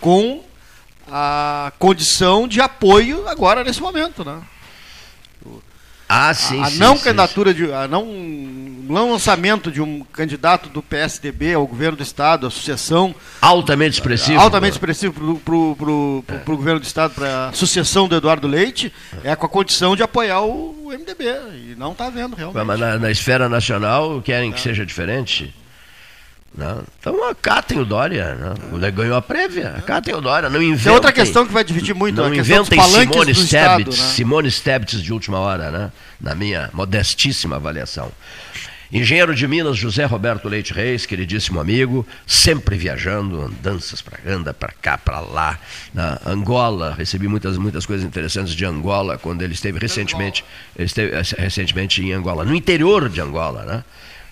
com a condição de apoio agora nesse momento, né? Ah, sim, a, sim, não sim, candidatura de a não, não lançamento de um candidato do PSDB ao governo do estado, associação altamente expressivo, altamente expressivo para o é. governo do estado, para a sucessão do Eduardo Leite, é com a condição de apoiar o, MDB e não está vendo realmente. Mas na, na, esfera nacional querem que é. seja diferente. Não. Então acatem o Dória. Ele ganhou a prévia. Acatem o Dória. Não inventem. Tem outra questão que vai dividir muito. Não inventem Simone Stebitz, né? Simone Stebitz de última hora, né? na minha modestíssima avaliação. Engenheiro de Minas, José Roberto Leite Reis, queridíssimo amigo, sempre viajando, andanças para anda para cá, para lá. Na Angola, recebi muitas, muitas coisas interessantes de Angola quando ele esteve recentemente, ele esteve eh, recentemente em Angola, no interior de Angola, né?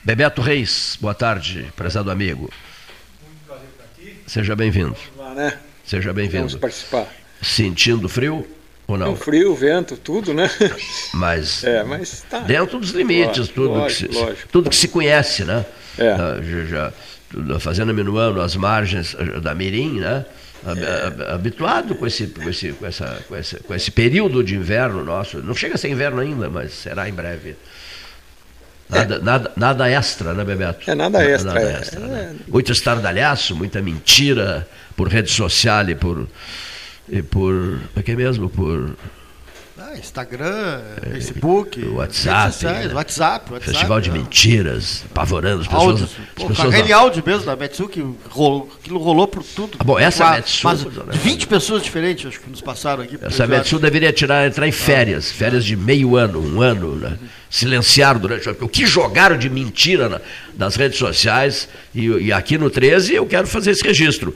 Bebeto Reis, boa tarde, prezado amigo. Muito prazer estar aqui. Seja bem-vindo. Né? Seja bem-vindo. Vamos participar. Sentindo frio ou não? O frio, vento, tudo, né? Mas, é, mas tá. dentro dos limites, lógico, tudo, lógico, que se, lógico. tudo que se conhece, né? É. Ah, já, já, fazendo minuano as margens da Mirim, né? É. habituado com esse, com, esse, com, essa, com, esse, com esse período de inverno nosso. Não chega a ser inverno ainda, mas será em breve. Nada, é. nada, nada extra, né, Bebeto? É nada extra. Nada é. extra né? Muito estardalhaço, muita mentira por rede social e por. E por. É que mesmo? Por ah, Instagram, é, Facebook, WhatsApp, sociais, né? WhatsApp, WhatsApp, Festival de mentiras, apavorando as pessoas. Áudios. Pô, pessoas aquele áudio mesmo da Metsu que rolou, aquilo rolou por tudo. Ah, bom, essa uma, Metsu. Mas 20 pessoas diferentes acho que nos passaram aqui. Essa Metsu deveria tirar, entrar em férias, férias de meio ano, um ano, né? silenciar durante o que jogaram de mentira na, nas redes sociais e, e aqui no 13 eu quero fazer esse registro.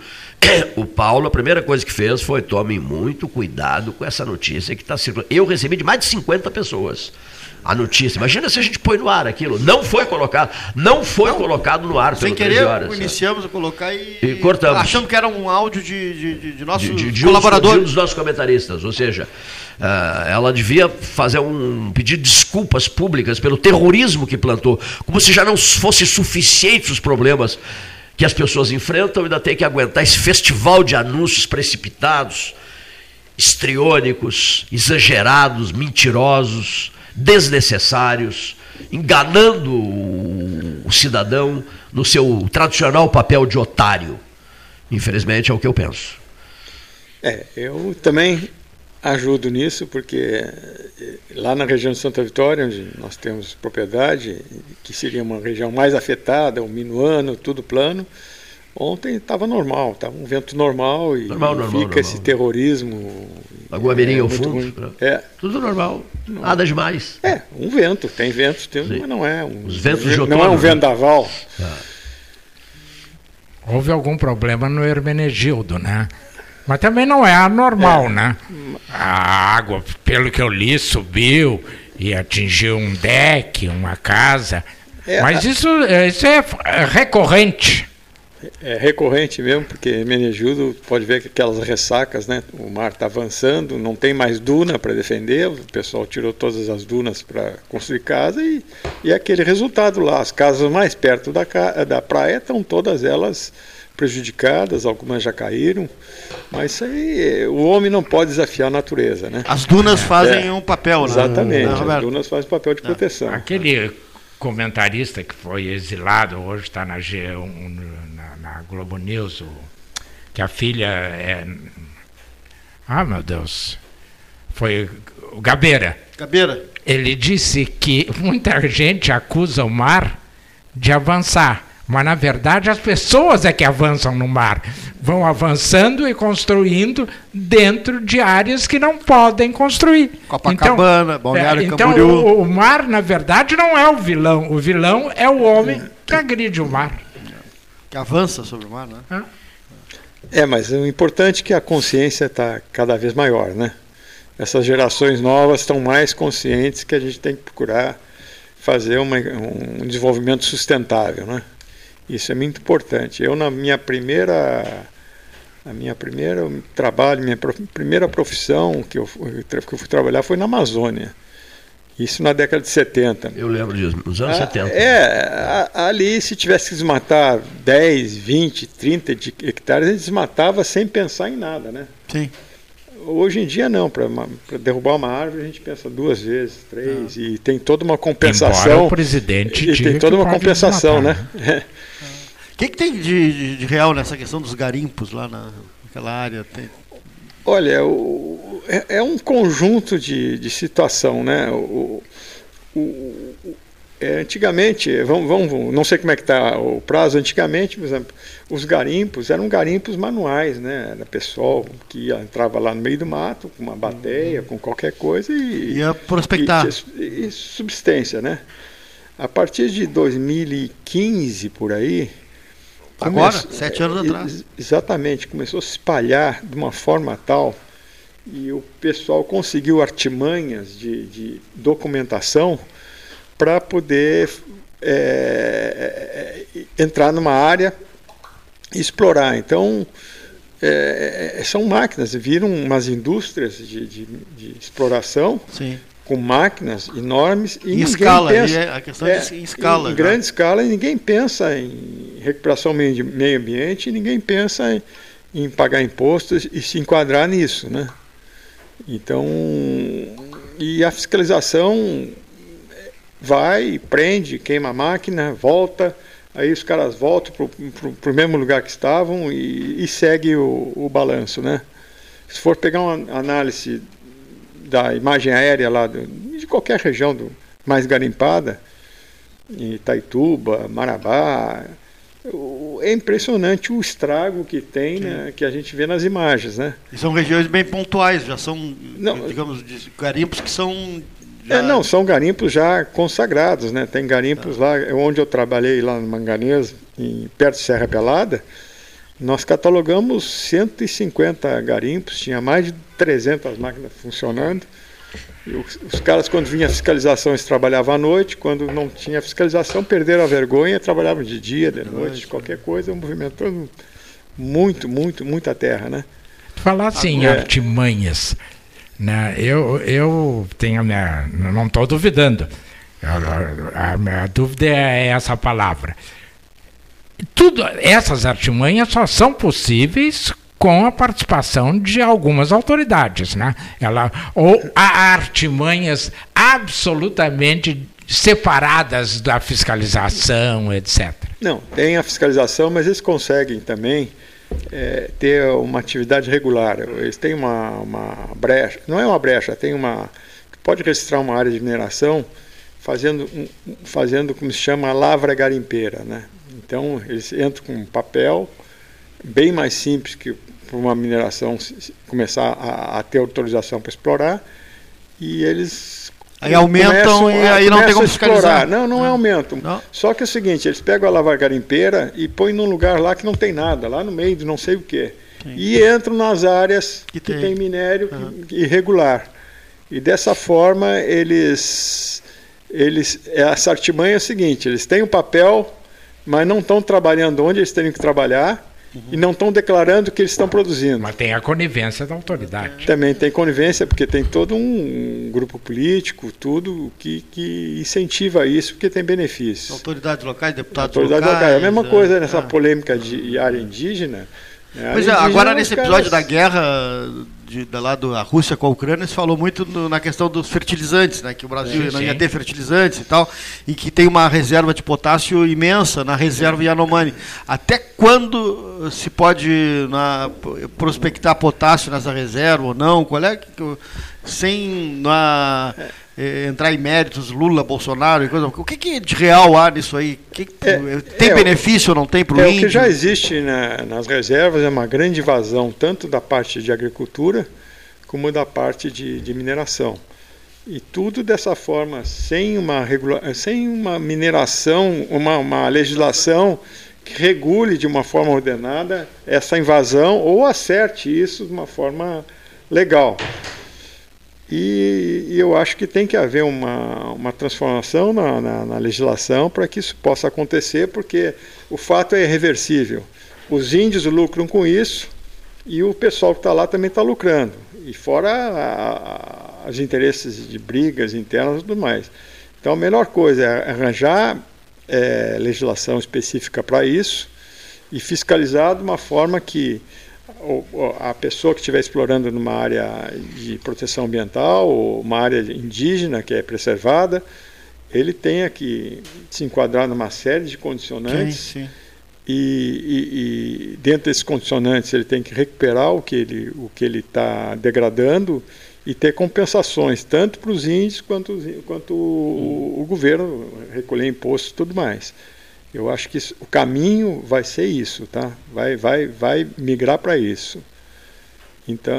O Paulo, a primeira coisa que fez foi tome muito cuidado com essa notícia que está circulando. Eu recebi de mais de 50 pessoas a notícia. Imagina se a gente põe no ar aquilo. Não foi colocado, não foi não, colocado no ar sem querer, horas, iniciamos a colocar e, e, cortamos. achando que era um áudio de, de, de nossos de, de, colaboradores. Um dos, de um dos nossos comentaristas, ou seja, uh, ela devia fazer um pedido de desculpas públicas pelo terrorismo que plantou, como se já não fosse suficientes os problemas que as pessoas enfrentam, ainda tem que aguentar esse festival de anúncios precipitados, estriônicos, exagerados, mentirosos, desnecessários, enganando o cidadão no seu tradicional papel de otário. Infelizmente é o que eu penso. É, eu também ajudo nisso, porque eh, lá na região de Santa Vitória, onde nós temos propriedade, que seria uma região mais afetada, o minuano, tudo plano, ontem estava normal, estava um vento normal e normal, normal, fica normal. esse terrorismo. Lagoa Mirim é, ao fundo? Ruim. É. Tudo normal, nada demais. É, um vento, tem ventos, tem, mas não é um, Os ventos de outono, não é um né? vendaval. Ah. Houve algum problema no Hermenegildo, né? Mas também não é anormal, é. né? A água, pelo que eu li, subiu e atingiu um deck, uma casa. É, Mas isso, isso é recorrente. É recorrente mesmo, porque Menegildo pode ver que aquelas ressacas, né? O mar está avançando, não tem mais duna para defender, o pessoal tirou todas as dunas para construir casa e, e é aquele resultado lá. As casas mais perto da, da praia estão todas elas prejudicadas, algumas já caíram, mas isso aí, o homem não pode desafiar a natureza, né? As dunas fazem é, um papel, né? Exatamente, né, as dunas fazem papel de proteção. Aquele comentarista que foi exilado, hoje está na, na, na, Globo News, que a filha é... Ah, meu Deus, foi o Gabeira. Gabeira. Ele disse que muita gente acusa o mar de avançar mas, na verdade, as pessoas é que avançam no mar. Vão avançando e construindo dentro de áreas que não podem construir. Copacabana, então, Balneário é, Então, o, o, mar, na verdade, não é o vilão. O vilão é o homem que agride o mar. Que avança sobre o mar, né? É, mas o importante é que a consciência está cada vez maior, né? Essas gerações novas estão mais conscientes que a gente tem que procurar fazer uma, um desenvolvimento sustentável, né? Isso é muito importante. Eu na minha primeira a minha primeira trabalho, minha primeira profissão que eu, que eu fui trabalhar foi na Amazônia. Isso na década de 70. Eu lembro disso, nos anos ah, 70. É, a, ali se tivesse que desmatar 10, 20, 30 de hectares, a gente desmatava sem pensar em nada, né? Sim. Hoje em dia não, para derrubar uma árvore a gente pensa duas vezes, três, ah. e tem toda uma compensação. Embora o presidente e tem toda uma compensação, né? né? O que, que tem de, de, real nessa questão dos garimpos lá na, naquela área? Tem... Olha, o, é, é, um conjunto de, de situação, né? O, o, é, antigamente, vamos, vamos, não sei como é que está o prazo, antigamente, por exemplo, os garimpos eram garimpos manuais, né? Era pessoal que entrava lá no meio do mato, com uma bateia, com qualquer coisa e... Ia prospectar. E, e subsistência, né? A partir de 2015, por aí, Agora, sete anos atrás. Exatamente, começou a se espalhar de uma forma tal e o pessoal conseguiu artimanhas de, de documentação para poder é, é, entrar numa área e explorar. Então, é, é são máquinas, viram umas indústrias de, de, de exploração Sim com máquinas enormes e em escala, pensa, é a questão é, de em escala. Em, em grande escala e ninguém pensa em recuperação meio, meio ambiente, e ninguém pensa em, em, pagar impostos e se enquadrar nisso, né? Então, e a fiscalização vai, prende, queima a máquina, volta, aí os caras voltam para o mesmo lugar que estavam e, e segue o, o balanço, né? Se for pegar uma análise da imagem aérea lá do, de qualquer região do, mais garimpada, Itaituba, Marabá, é impressionante o estrago que tem, né, que a gente vê nas imagens, né? E são regiões bem pontuais, já são, não, digamos, garimpos que são já... É, não, são garimpos já consagrados, né? Tem garimpos tá. lá, onde eu trabalhei lá no Manganês, em, perto de Serra Pelada, nós catalogamos 150 garimpos, tinha mais de 300 máquinas funcionando. Os, os, caras, quando vinha a fiscalização, eles trabalhavam à noite. Quando não tinha fiscalização, perderam a vergonha, trabalhavam de dia, de noite, de qualquer coisa, movimentando muito, muito, muita terra, né? Falar assim, é. Né? eu, eu tenho minha. Não estou duvidando. A, minha dúvida é essa palavra tudo, essas artimanhas só são possíveis com a participação de algumas autoridades, né? Ela ou há artimanhas absolutamente separadas da fiscalização, etc. Não, tem a fiscalização, mas eles conseguem também é, ter uma atividade regular. Eles têm uma, uma brecha, não é uma brecha, tem uma pode registrar uma área de mineração fazendo, fazendo como se chama lavra garimpeira, né? Então eles entram com um papel bem mais simples que para uma mineração começar a, a ter autorização para explorar e eles aí aumentam e aí não tem como explorar. Não, não é aumento. Não. Só que é o seguinte, eles pegam a lava garimpeira e põem num lugar lá que não tem nada, lá no meio de não sei o quê. E entram nas áreas que, que tem. tem. minério uhum. irregular. E dessa forma eles eles essa artimanha é o seguinte, eles têm o um papel mas não estão trabalhando onde eles teriam que trabalhar uhum. e não estão declarando o que eles estão produzindo. Mas tem a conivência da autoridade. Também tem conivência, porque tem todo um grupo político, tudo que, que incentiva isso, porque tem benefícios. Autoridades locais, deputados Autoridade locais. locais. É a mesma é, coisa nessa é. polêmica de área indígena. Pois é, agora nesse episódio da guerra de, da lá da Rússia com a Ucrânia, se falou muito no, na questão dos fertilizantes, né, que o Brasil sim, não ia ter fertilizantes e tal, e que tem uma reserva de potássio imensa na reserva Yanomami. Até quando se pode na, prospectar potássio nessa reserva ou não? Qual é que, sem na, é, entrar em méritos Lula, Bolsonaro e coisa. O que, que de real há nisso aí? Que, é, tem é, benefício ou não tem para o é, índio? O que já existe na, nas reservas é uma grande invasão, tanto da parte de agricultura como da parte de, de mineração. E tudo dessa forma, sem uma, regula sem uma mineração, uma, uma legislação que regule de uma forma ordenada essa invasão ou acerte isso de uma forma legal. E, e, eu acho que tem que haver uma, uma transformação na, na, na legislação para que isso possa acontecer, porque o fato é irreversível. Os índios lucram com isso e o pessoal que está lá também está lucrando. E fora os interesses de brigas internas e tudo mais. Então a melhor coisa é arranjar é, legislação específica para isso e fiscalizar de uma forma que a pessoa que estiver explorando numa área de proteção ambiental ou uma área indígena que é preservada, ele tenha que se enquadrar numa série de condicionantes sim, sim. E, e, e, dentro desses condicionantes ele tem que recuperar o que ele o que ele está degradando e ter compensações tanto para os índios quanto, quanto o, o, governo recolher impostos e tudo mais. Eu acho que isso, o caminho vai ser isso, tá? Vai, vai, vai migrar para isso. Então,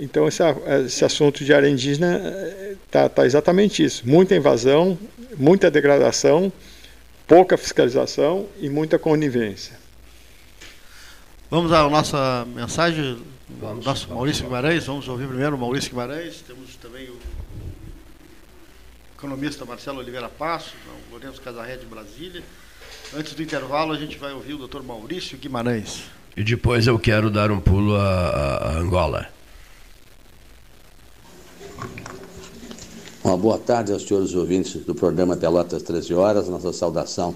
então esse, esse assunto de área indígena está tá exatamente isso. Muita invasão, muita degradação, pouca fiscalização e muita conivência. Vamos à nossa mensagem, Vamos, nosso Maurício Guimarães. Vamos ouvir primeiro o Maurício Guimarães. Temos também o economista Marcelo Oliveira Passo, o Lourenço Casarré de Brasília. Antes do intervalo, a gente vai ouvir o Dr. Maurício Guimarães. E depois eu quero dar um pulo a, a Angola. Uma boa tarde aos senhores ouvintes do programa Pelotas 13 Horas. Nossa saudação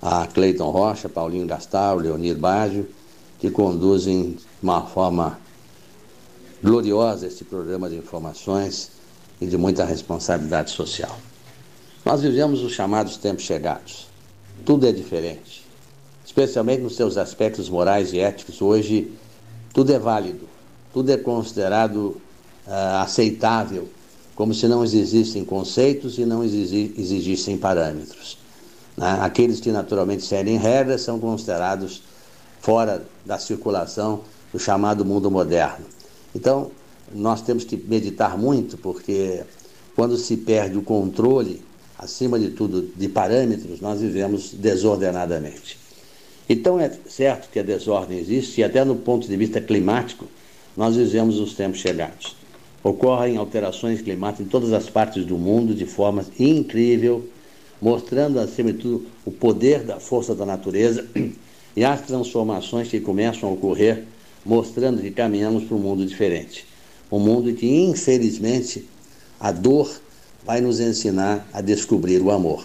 a Cleiton Rocha, Paulinho Gastal, Leonir Baggio, que conduzem de uma forma gloriosa este programa de informações e de muita responsabilidade social. Nós vivemos os chamados tempos chegados tudo é diferente. Especialmente nos seus aspectos morais e éticos, hoje tudo é válido, tudo é considerado uh, aceitável, como se não existissem conceitos e não existissem parâmetros. Né? Aqueles que naturalmente seguem regras são considerados fora da circulação do chamado mundo moderno. Então, nós temos que meditar muito, porque quando se perde o controle acima de tudo, de parâmetros, nós vivemos desordenadamente. Então é certo que a desordem existe e até no ponto de vista climático nós vivemos os tempos chegados. Ocorrem alterações climáticas em todas as partes do mundo de forma incrível, mostrando acima de tudo o poder da força da natureza e as transformações que começam a ocorrer, mostrando que caminhamos para um mundo diferente. Um mundo em que, infelizmente, a dor vai nos ensinar a descobrir o amor.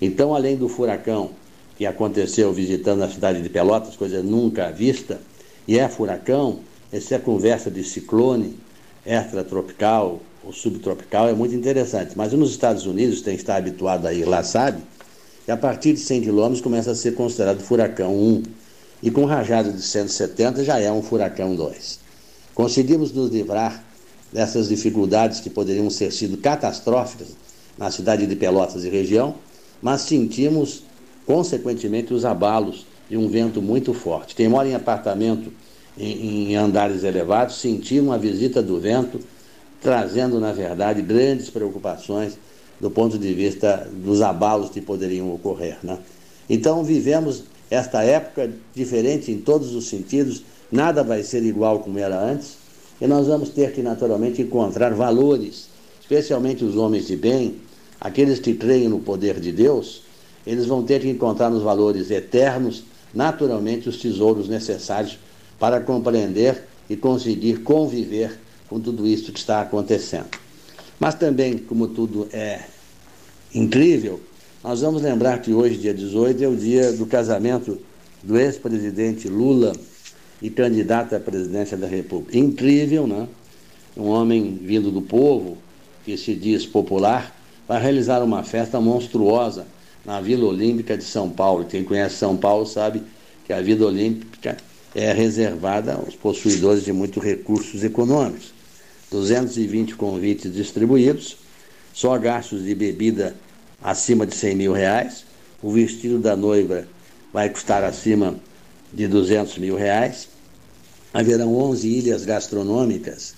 Então, além do furacão que aconteceu visitando a cidade de Pelotas, coisa nunca vista, e é furacão, essa conversa de ciclone extratropical ou subtropical é muito interessante. Mas nos Estados Unidos, tem que estar habituado a ir lá, sabe, que a partir de 100 km começa a ser considerado furacão 1. E com rajada de 170 já é um furacão 2. Conseguimos nos livrar dessas dificuldades que poderiam ter sido catastróficas na cidade de Pelotas e região, mas sentimos, consequentemente, os abalos de um vento muito forte. Quem mora em apartamento em, em andares elevados sentiu uma visita do vento, trazendo, na verdade, grandes preocupações do ponto de vista dos abalos que poderiam ocorrer. Né? Então, vivemos esta época diferente em todos os sentidos, nada vai ser igual como era antes, e nós vamos ter que, naturalmente, encontrar valores, especialmente os homens de bem, aqueles que creem no poder de Deus, eles vão ter que encontrar nos valores eternos, naturalmente, os tesouros necessários para compreender e conseguir conviver com tudo isso que está acontecendo. Mas também, como tudo é incrível, nós vamos lembrar que hoje, dia 18, é o dia do casamento do ex-presidente Lula e candidato à presidência da República. Incrível, né? Um homem vindo do povo, que se diz popular, vai realizar uma festa monstruosa na Vila Olímpica de São Paulo. Quem conhece São Paulo sabe que a Vila Olímpica é reservada aos possuidores de muitos recursos econômicos. 220 convites distribuídos, só gastos de bebida acima de 100 mil reais, o vestido da noiva vai custar acima de 200 mil reais, haverão 11 ilhas gastronômicas,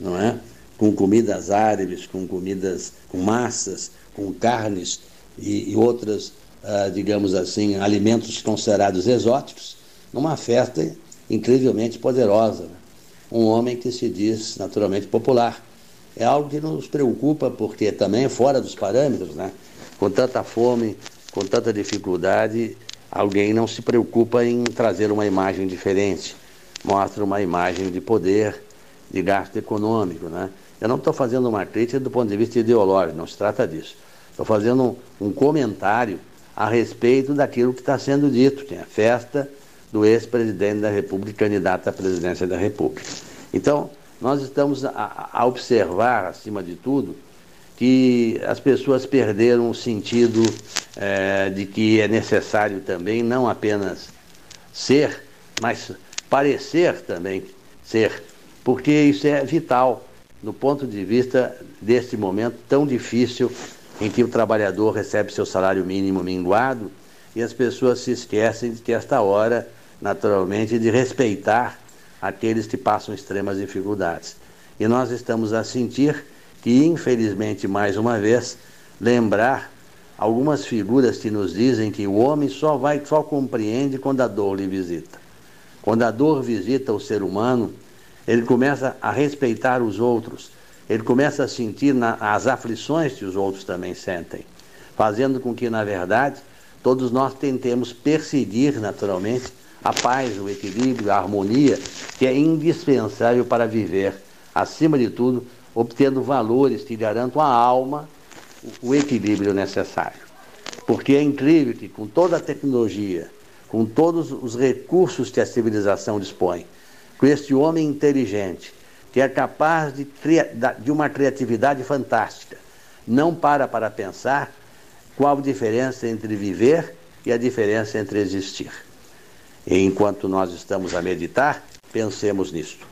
não é? Com comidas árabes, com comidas, com massas, com carnes e, e outras, ah, digamos assim, alimentos considerados exóticos, numa festa incrivelmente poderosa. Um homem que se diz naturalmente popular. É algo que nos preocupa, porque também é fora dos parâmetros, né? Com tanta fome, com tanta dificuldade, alguém não se preocupa em trazer uma imagem diferente. Mostra uma imagem de poder, de gasto econômico, né? Eu não estou fazendo uma crítica do ponto de vista ideológico, não se trata disso. Estou fazendo um, um comentário a respeito daquilo que está sendo dito, que é a festa do ex-presidente da República, candidato à presidência da República. Então, nós estamos a, a, observar, acima de tudo, que as pessoas perderam o sentido é, de que é necessário também não apenas ser, mas parecer também ser, porque isso é vital do ponto de vista deste momento tão difícil em que o trabalhador recebe seu salário mínimo minguado e as pessoas se esquecem de que esta hora naturalmente, de respeitar aqueles que passam extremas dificuldades. E nós estamos a sentir que, infelizmente, mais uma vez, lembrar algumas figuras que nos dizem que o homem só vai, só compreende quando a dor lhe visita. Quando a dor visita o ser humano, ele começa a respeitar os outros, ele começa a sentir na, as aflições que os outros também sentem, fazendo com que, na verdade, todos nós tentemos perseguir naturalmente a paz, o equilíbrio, a harmonia, que é indispensável para viver, acima de tudo, obtendo valores que garantam à alma o equilíbrio necessário. Porque é incrível que, com toda a tecnologia, com todos os recursos que a civilização dispõe, com este homem inteligente, que é capaz de, de uma criatividade fantástica, não para para pensar qual a diferença entre viver e a diferença entre existir. E enquanto nós estamos a meditar, pensemos nisto.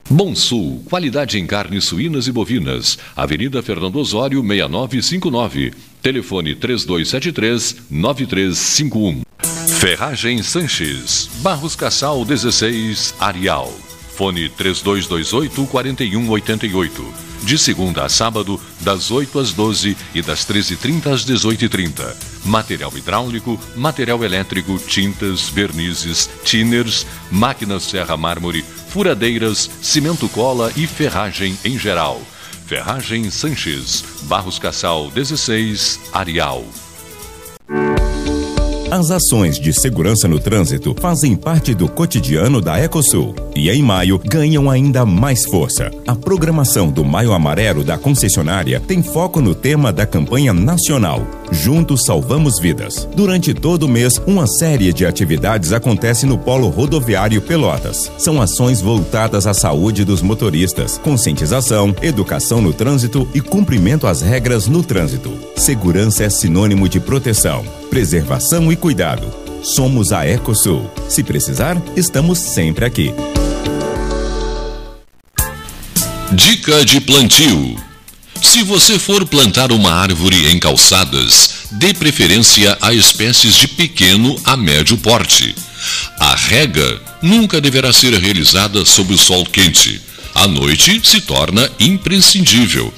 Bom Sul, qualidade em carnes suínas e bovinas. Avenida Fernando Osório, 6959. Telefone 3273-9351. Ferragem Sanches. Barros Cassal 16, Arial. Fone 3228-4188. De segunda a sábado, das 8 às 12 e das 13h30 às 18h30. Material hidráulico, material elétrico, tintas, vernizes, tinners, máquinas serra mármore, furadeiras, cimento cola e ferragem em geral. Ferragem Sanches, Barros Cassal 16, Arial. As ações de segurança no trânsito fazem parte do cotidiano da Ecosul e em maio ganham ainda mais força. A programação do Maio Amarelo da concessionária tem foco no tema da campanha nacional Juntos Salvamos Vidas. Durante todo o mês, uma série de atividades acontece no Polo Rodoviário Pelotas. São ações voltadas à saúde dos motoristas, conscientização, educação no trânsito e cumprimento às regras no trânsito. Segurança é sinônimo de proteção, preservação e cuidado. Somos a Ecosul. Se precisar, estamos sempre aqui. Dica de plantio. Se você for plantar uma árvore em calçadas, dê preferência a espécies de pequeno a médio porte. A rega nunca deverá ser realizada sob o sol quente. À noite se torna imprescindível.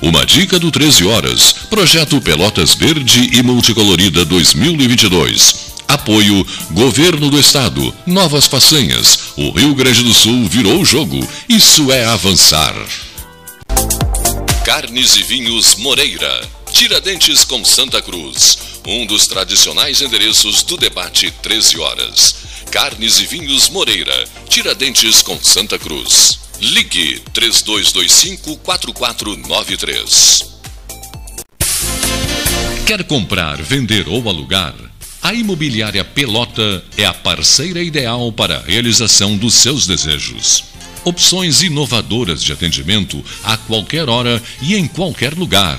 Uma dica do 13 Horas, Projeto Pelotas Verde e Multicolorida 2022. Apoio Governo do Estado. Novas façanhas. O Rio Grande do Sul virou o jogo. Isso é avançar. Carnes e Vinhos Moreira. Tiradentes com Santa Cruz. Um dos tradicionais endereços do debate 13 horas. Carnes e Vinhos Moreira. Tiradentes com Santa Cruz. Ligue 3225-4493. Quer comprar, vender ou alugar? A Imobiliária Pelota é a parceira ideal para a realização dos seus desejos opções inovadoras de atendimento a qualquer hora e em qualquer lugar.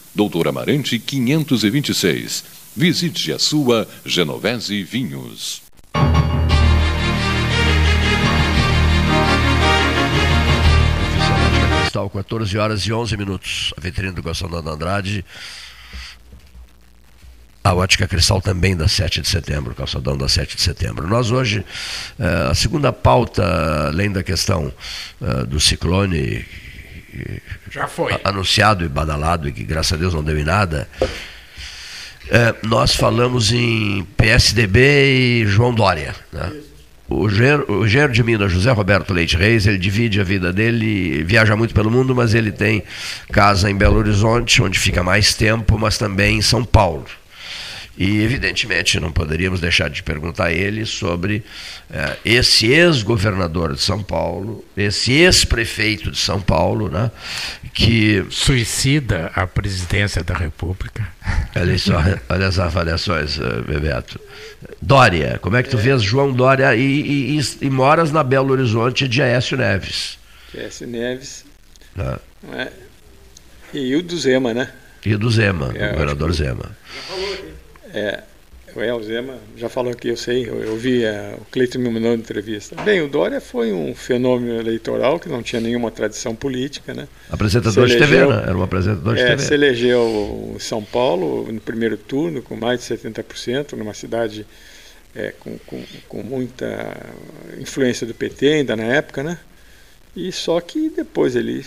Doutor Amarante 526. Visite a sua Genovese Vinhos. Cristal, 14 horas e 11 minutos. A vitrine do Gostando da Andrade. A ótica cristal também da 7 de setembro, calçadão da 7 de setembro. Nós hoje, eh, a segunda pauta, além da questão eh, do ciclone já foi anunciado e badalado e que graças a Deus não deu em nada, é, nós falamos em PSDB e João Dória. Né? O engenheiro de Minas, José Roberto Leite Reis, ele divide a vida dele, viaja muito pelo mundo, mas ele tem casa em Belo Horizonte, onde fica mais tempo, mas também em São Paulo. E, evidentemente, não poderíamos deixar de perguntar a ele sobre eh, esse ex-governador de São Paulo, esse ex-prefeito de São Paulo, né, que. Suicida a presidência da República. Olha, só, olha as avaliações, eh, Bebeto. Dória, como é que tu é. vês João Dória e, e, e, moras na Belo Horizonte de Aécio Neves? Aécio Neves. Tá. É. E o do Zema, né? E o do Zema, é, o governador Zema. Já falou aqui. É, o Elzema já falou aqui, eu sei, eu, eu vi é, o Cleiton me mandou entrevista. Bem, o Dória foi um fenômeno eleitoral que não tinha nenhuma tradição política, né? Apresentador de TV, né? Era um apresentador de é, TV. Se elegeu em São Paulo no primeiro turno com mais de 70%, numa cidade é, com, com, com muita influência do PT ainda na época, né? E só que depois ele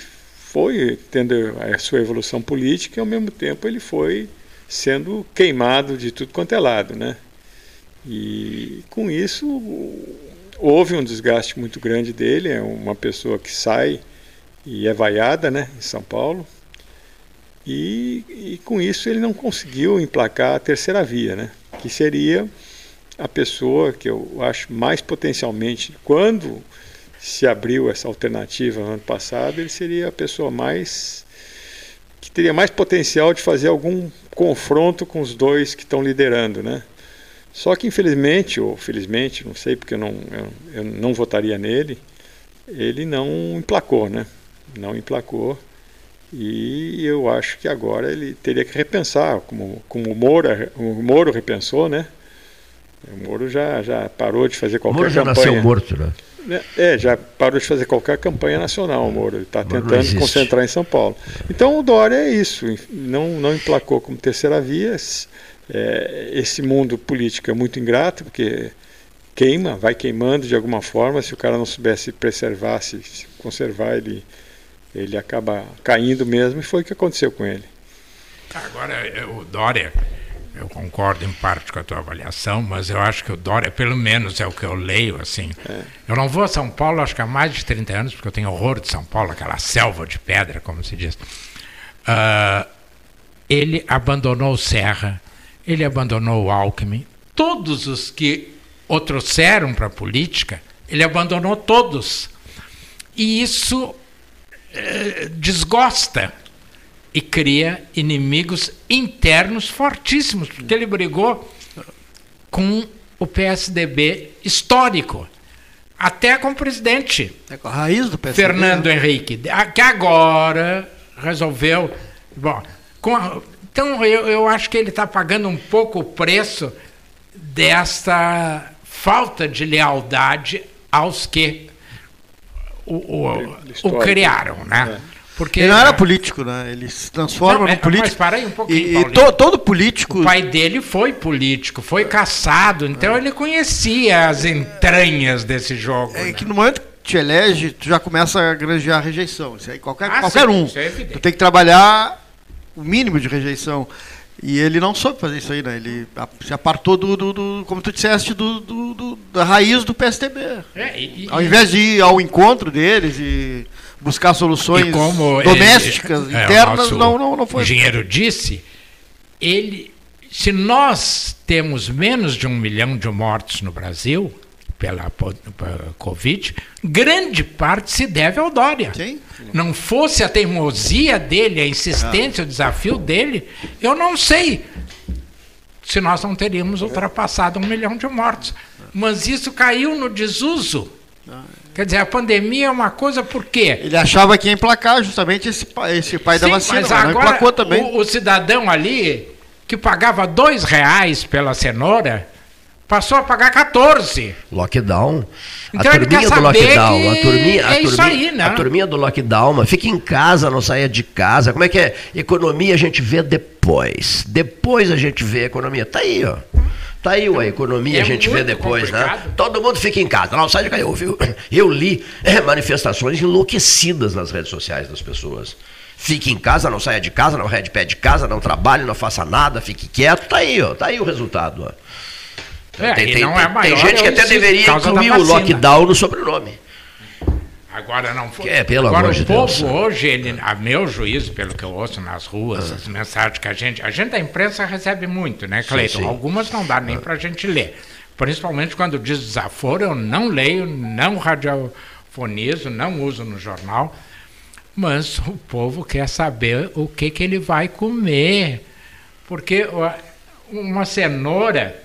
foi tendo a sua evolução política e ao mesmo tempo ele foi sendo queimado de tudo quanto é lado, né? E com isso houve um desgaste muito grande dele, é uma pessoa que sai e é vaiada, né, em São Paulo. E, e com isso ele não conseguiu emplacar a terceira via, né? Que seria a pessoa que eu acho mais potencialmente, quando se abriu essa alternativa no ano passado, ele seria a pessoa mais teria mais potencial de fazer algum confronto com os dois que estão liderando, né? Só que infelizmente, ou felizmente, não sei porque eu não, eu, eu não votaria nele, ele não emplacou, né? Não emplacou. E eu acho que agora ele teria que repensar, como, como o, Moro, o Moro repensou, né? O Moro já, já parou de fazer qualquer Moro já campanha. nasceu morto, né? É, já parou de fazer qualquer campanha nacional, Moro. Ele está tentando concentrar em São Paulo. Então o Dória é isso, não, não emplacou como terceira via, é, esse mundo político é muito ingrato, porque queima, vai queimando de alguma forma. Se o cara não soubesse preservar, se, se conservar, ele, ele acaba caindo mesmo, e foi o que aconteceu com ele. Agora, o Dória, eu concordo em parte com a tua avaliação, mas eu acho que o Dória, pelo menos é o que eu leio, assim. É. Eu não vou a São Paulo, acho que há mais de 30 anos, porque eu tenho horror de São Paulo, aquela selva de pedra, como se diz. Uh, ele abandonou o Serra, ele abandonou o Alckmin, todos os que o trouxeram para a política, ele abandonou todos. E isso eh, desgosta e cria inimigos internos fortíssimos, porque ele brigou com o PSDB histórico, até com o presidente. É com a raiz do PSDB. Fernando né? Henrique, que agora resolveu. Bom, a, então eu, eu acho que ele está pagando um pouco o preço dessa falta de lealdade aos que o, o, o criaram, né? É. Porque ele não era político, né? Ele se transforma não, no é, político. Mas para aí um pouquinho. E, to, todo político. O pai dele foi político, foi caçado, então é. ele conhecia as entranhas desse jogo. É né? que no momento que te elege, tu já começa a granjear rejeição. Isso aí qualquer, ah, qualquer sim, um. É tu tem que trabalhar o mínimo de rejeição. E ele não soube fazer isso aí, né? Ele se apartou do, do, do como tu disseste, do, do, da raiz do PSTB. É, e, ao invés de ir ao encontro deles e buscar soluções domésticas, ele, é, internas, é, não, não, não foi. O engenheiro disse, ele, se nós temos menos de um milhão de mortos no Brasil pela, pela Covid, grande parte se deve ao Dória. Sim. Não fosse a teimosia dele, a insistência, ah. o desafio dele, eu não sei se nós não teríamos ultrapassado um milhão de mortos. Mas isso caiu no desuso. Ah. Quer dizer, a pandemia é uma coisa por quê? Ele achava que ia emplacar justamente esse, esse pai Sim, da vacina, mas agora, não emplacou também. O, o, cidadão ali, que pagava dois reais pela cenoura, passou a pagar 14. Lockdown. Então a turminha do lockdown, a turminha, a, é turminha, aí, né? a turminha do lockdown, fica em casa, não saia de casa. Como é que é? Economia a gente vê depois. Depois a gente vê a economia. Tá aí, ó. Tá aí a economia, é a gente vê depois, né? complicado. né? Todo mundo fica em casa, não sai de casa. Eu, viu? eu li é, manifestações enlouquecidas nas redes sociais das pessoas. Fique em casa, não saia de casa, não rede pé de casa, não trabalhe, não faça nada, fique quieto. Tá aí, ó. Tá aí o resultado. Ó. É, tem, tem, é maior, tem, gente que até deveria incluir o lockdown no sobrenome. Agora não foi. É, pelo Agora amor o de povo Deus. hoje, ele, a meu juízo, pelo que eu ouço nas ruas, ah. as mensagens que a gente. A gente da imprensa recebe muito, né, Cleiton? Algumas não dá nem ah. para a gente ler. Principalmente quando diz desaforo, eu não leio, não radiofonizo, não uso no jornal. Mas o povo quer saber o que, que ele vai comer. Porque uma cenoura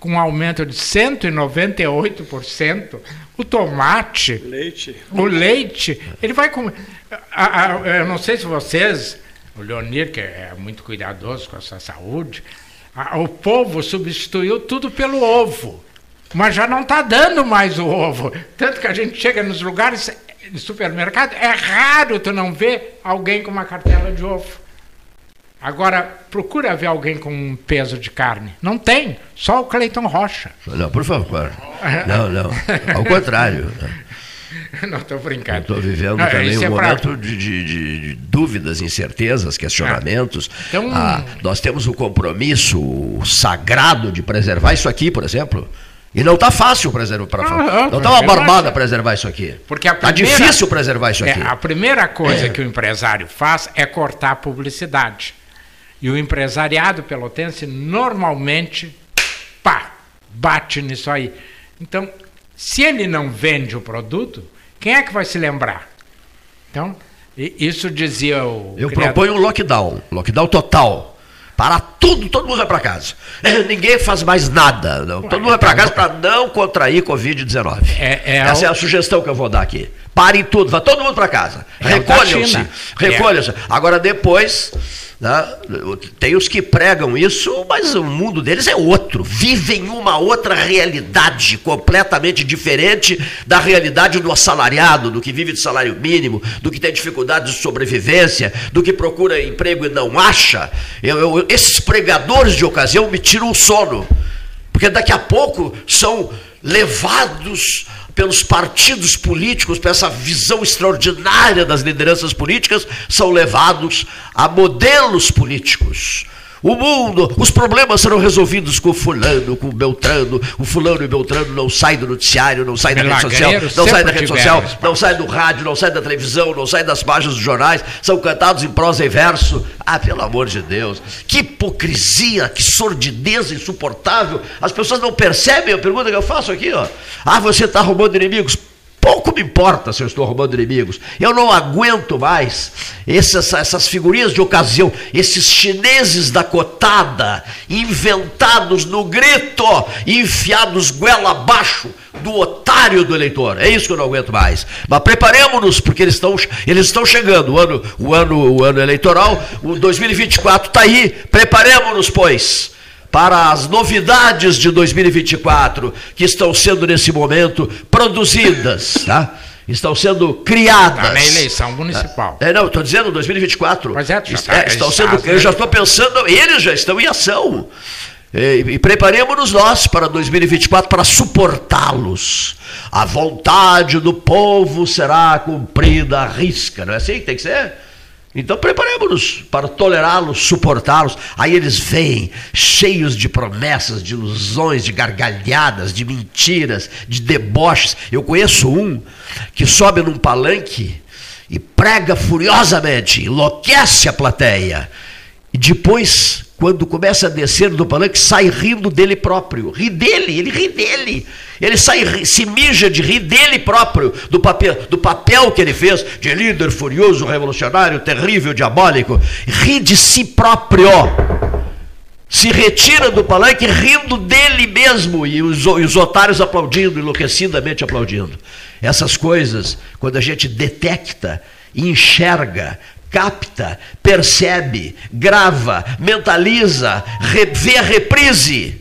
com um aumento de 198%, o tomate, leite. o leite, ele vai comer. Eu não sei se vocês, o Leonir, que é muito cuidadoso com a sua saúde, o povo substituiu tudo pelo ovo. Mas já não está dando mais o ovo. Tanto que a gente chega nos lugares de supermercado, é raro tu não ver alguém com uma cartela de ovo. Agora, procura ver alguém com um peso de carne. Não tem, só o Cleiton Rocha. Não, por favor. Não, não. Ao contrário. Não estou brincando. Estou vivendo não, também um é momento pra... de, de, de, dúvidas, incertezas, questionamentos. É. Então... Ah, nós temos o compromisso sagrado de preservar isso aqui, por exemplo. E não está fácil preservar. Pra, ah, não está uma barbada preservar isso aqui. Porque Está difícil preservar isso é, aqui. a primeira coisa é. que o empresário faz é cortar a publicidade. E o empresariado pelotense normalmente, pá, bate nisso aí. Então, se ele não vende o produto, quem é que vai se lembrar? Então, isso dizia o. Eu criador. proponho um lockdown, lockdown total. Para tudo, todo mundo vai para casa. Ninguém faz mais nada. Não. Todo mundo vai para casa para não contrair Covid-19. É, é Essa é a sugestão que eu vou dar aqui. Parem tudo, vá todo mundo para casa. É recolham-se. Recolham-se. Agora depois né? Tem os que pregam isso, mas o mundo deles é outro. Vivem uma outra realidade completamente diferente da realidade do assalariado, do que vive de salário mínimo, do que tem dificuldade de sobrevivência, do que procura emprego e não acha. Eu, eu, esses pregadores de ocasião me tiram o sono, porque daqui a pouco são levados pelos partidos políticos, por essa visão extraordinária das lideranças políticas, são levados a modelos políticos o mundo, os problemas serão resolvidos com fulano, com Beltrano. O fulano e Beltrano não saem do noticiário, não saem da rede social, não saem da rede social, não saem do rádio, não saem da televisão, não saem das páginas dos jornais, são cantados em prosa e verso. Ah, pelo amor de Deus, que hipocrisia, que sordidez insuportável. As pessoas não percebem a pergunta que eu faço aqui, ó. Ah, você está arrumando inimigos. Pouco me importa se eu estou roubando inimigos. Eu não aguento mais essas, essas figurinhas de ocasião, esses chineses da cotada, inventados no grito, enfiados goela abaixo do otário do eleitor. É isso que eu não aguento mais. Mas preparemos-nos, porque eles estão, eles estão chegando. O ano, o ano, o ano eleitoral, o 2024 está aí. Preparemos-nos, pois para as novidades de 2024 que estão sendo nesse momento produzidas, tá? Estão sendo criadas. Tá na eleição municipal. É, não, estou dizendo 2024. Mas é, já, é, estão sendo, eu já estou pensando, eles já estão em ação. E, e preparemos-nos nós para 2024 para suportá-los. A vontade do povo será cumprida à risca, não é assim que tem que ser? Então preparemos-nos para tolerá-los, suportá-los. Aí eles vêm cheios de promessas, de ilusões, de gargalhadas, de mentiras, de deboches. Eu conheço um que sobe num palanque e prega furiosamente, enlouquece a plateia. E depois quando começa a descer do palanque, sai rindo dele próprio. Ri dele, ele ri dele. Ele sai, se mija de rir dele próprio, do papel, do papel que ele fez de líder furioso, revolucionário, terrível, diabólico. Ri de si próprio. Se retira do palanque rindo dele mesmo e os, e os otários aplaudindo, enlouquecidamente aplaudindo. Essas coisas, quando a gente detecta, enxerga, capta, percebe, grava, mentaliza, vê a reprise.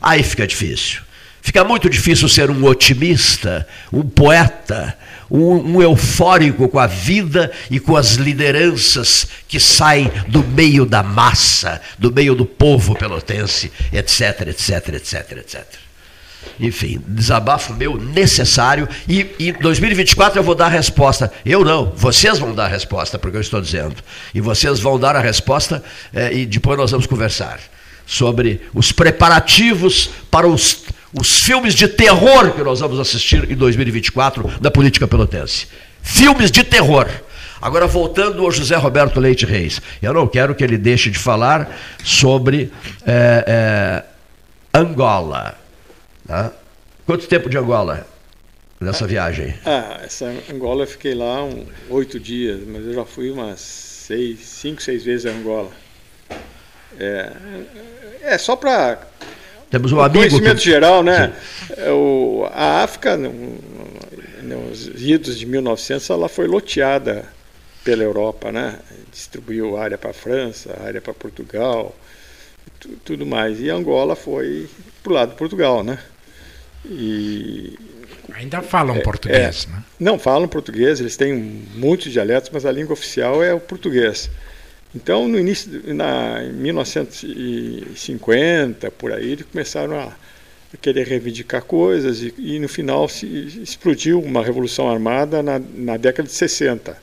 Aí fica difícil. Fica muito difícil ser um otimista, um poeta, um, um, eufórico com a vida e com as lideranças que saem do meio da massa, do meio do povo pelotense, etc, etc, etc, etc. Enfim, desabafo meu necessário. E em 2024 eu vou dar a resposta. Eu não, vocês vão dar a resposta porque eu estou dizendo. E vocês vão dar a resposta é, e depois nós vamos conversar sobre os preparativos para os, os filmes de terror que nós vamos assistir em 2024 da política pelotense. Filmes de terror. Agora, voltando ao José Roberto Leite Reis, eu não quero que ele deixe de falar sobre é, é, Angola. Tá? Quanto tempo de Angola nessa viagem? Ah, essa Angola eu fiquei lá um, oito dias, mas eu já fui umas seis, cinco, seis vezes a Angola. É, é só para temos um amigo conhecimento que... geral, né? É, o, a África, nos idos de 1900, ela foi loteada pela Europa, né? Distribuiu área para a França, área para Portugal, tudo mais. E Angola foi para o lado de Portugal, né? E Ainda falam é, português, é, né? Não, falam português, eles têm muitos dialetos, mas a língua oficial é o português. Então, no início, na, em 1950, por aí, eles começaram a querer reivindicar coisas e, e no final se explodiu uma revolução armada na, na década de 60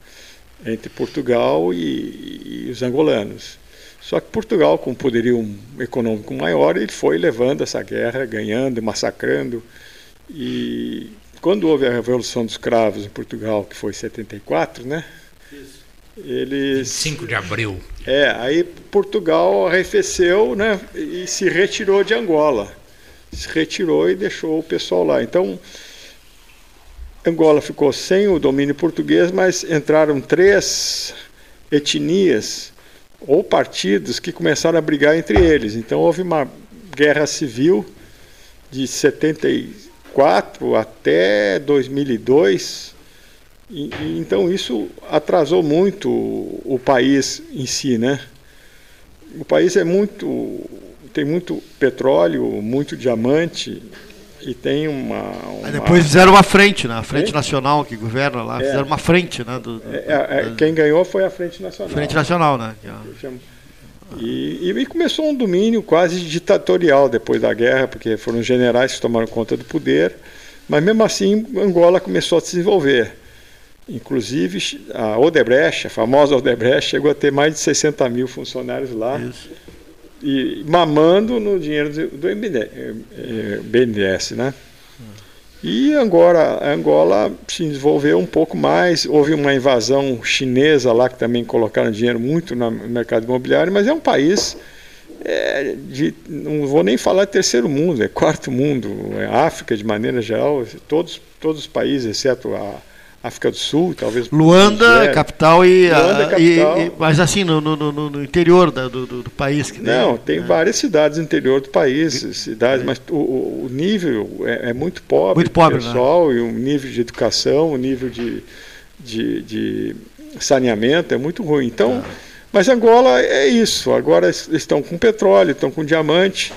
entre Portugal e, e os angolanos. Só que Portugal, com um poderio econômico maior, ele foi levando essa guerra, ganhando, massacrando. E quando houve a Revolução dos Cravos em Portugal, que foi em 74, né? Isso. Eles 5 de abril. É, aí Portugal arrefeceu, né, e se retirou de Angola. Se retirou e deixou o pessoal lá. Então, Angola ficou sem o domínio português, mas entraram três etnias ou partidos que começaram a brigar entre eles. Então houve uma guerra civil de 74 até 2002 E, e, então isso atrasou muito o, o país em si, né? O país é muito tem muito petróleo, muito diamante e tem uma. uma... depois fizeram uma frente, né? A frente é? nacional que governa lá, é. fizeram uma frente, né? Do, do, é, é quem ganhou foi a frente nacional. Frente nacional, né? E, e, começou um domínio quase ditatorial depois da guerra, porque foram generais que tomaram conta do poder, mas mesmo assim Angola começou a se desenvolver. Inclusive a Odebrecht, a famosa Odebrecht, chegou a ter mais de 60 mil funcionários lá. Isso e mamando no dinheiro do BNDES, né? E agora Angola se desenvolveu um pouco mais. Houve uma invasão chinesa lá que também colocaram dinheiro muito no mercado imobiliário, mas é um país é, de, não vou nem falar terceiro mundo, é quarto mundo, é África de maneira geral, todos todos os países, exceto a África do Sul, talvez. Luanda, capital e, Luanda, capital. E, e, mas assim no, no, no interior da, do, do, país que. Não, tem é. várias cidades no interior do país, cidades, é. mas o, o nível é, é, muito pobre. Muito pobre, né? pessoal né? e o nível de educação, o nível de, de, de saneamento é muito ruim. Então, ah. mas Angola é isso. Agora estão com petróleo, estão com diamante.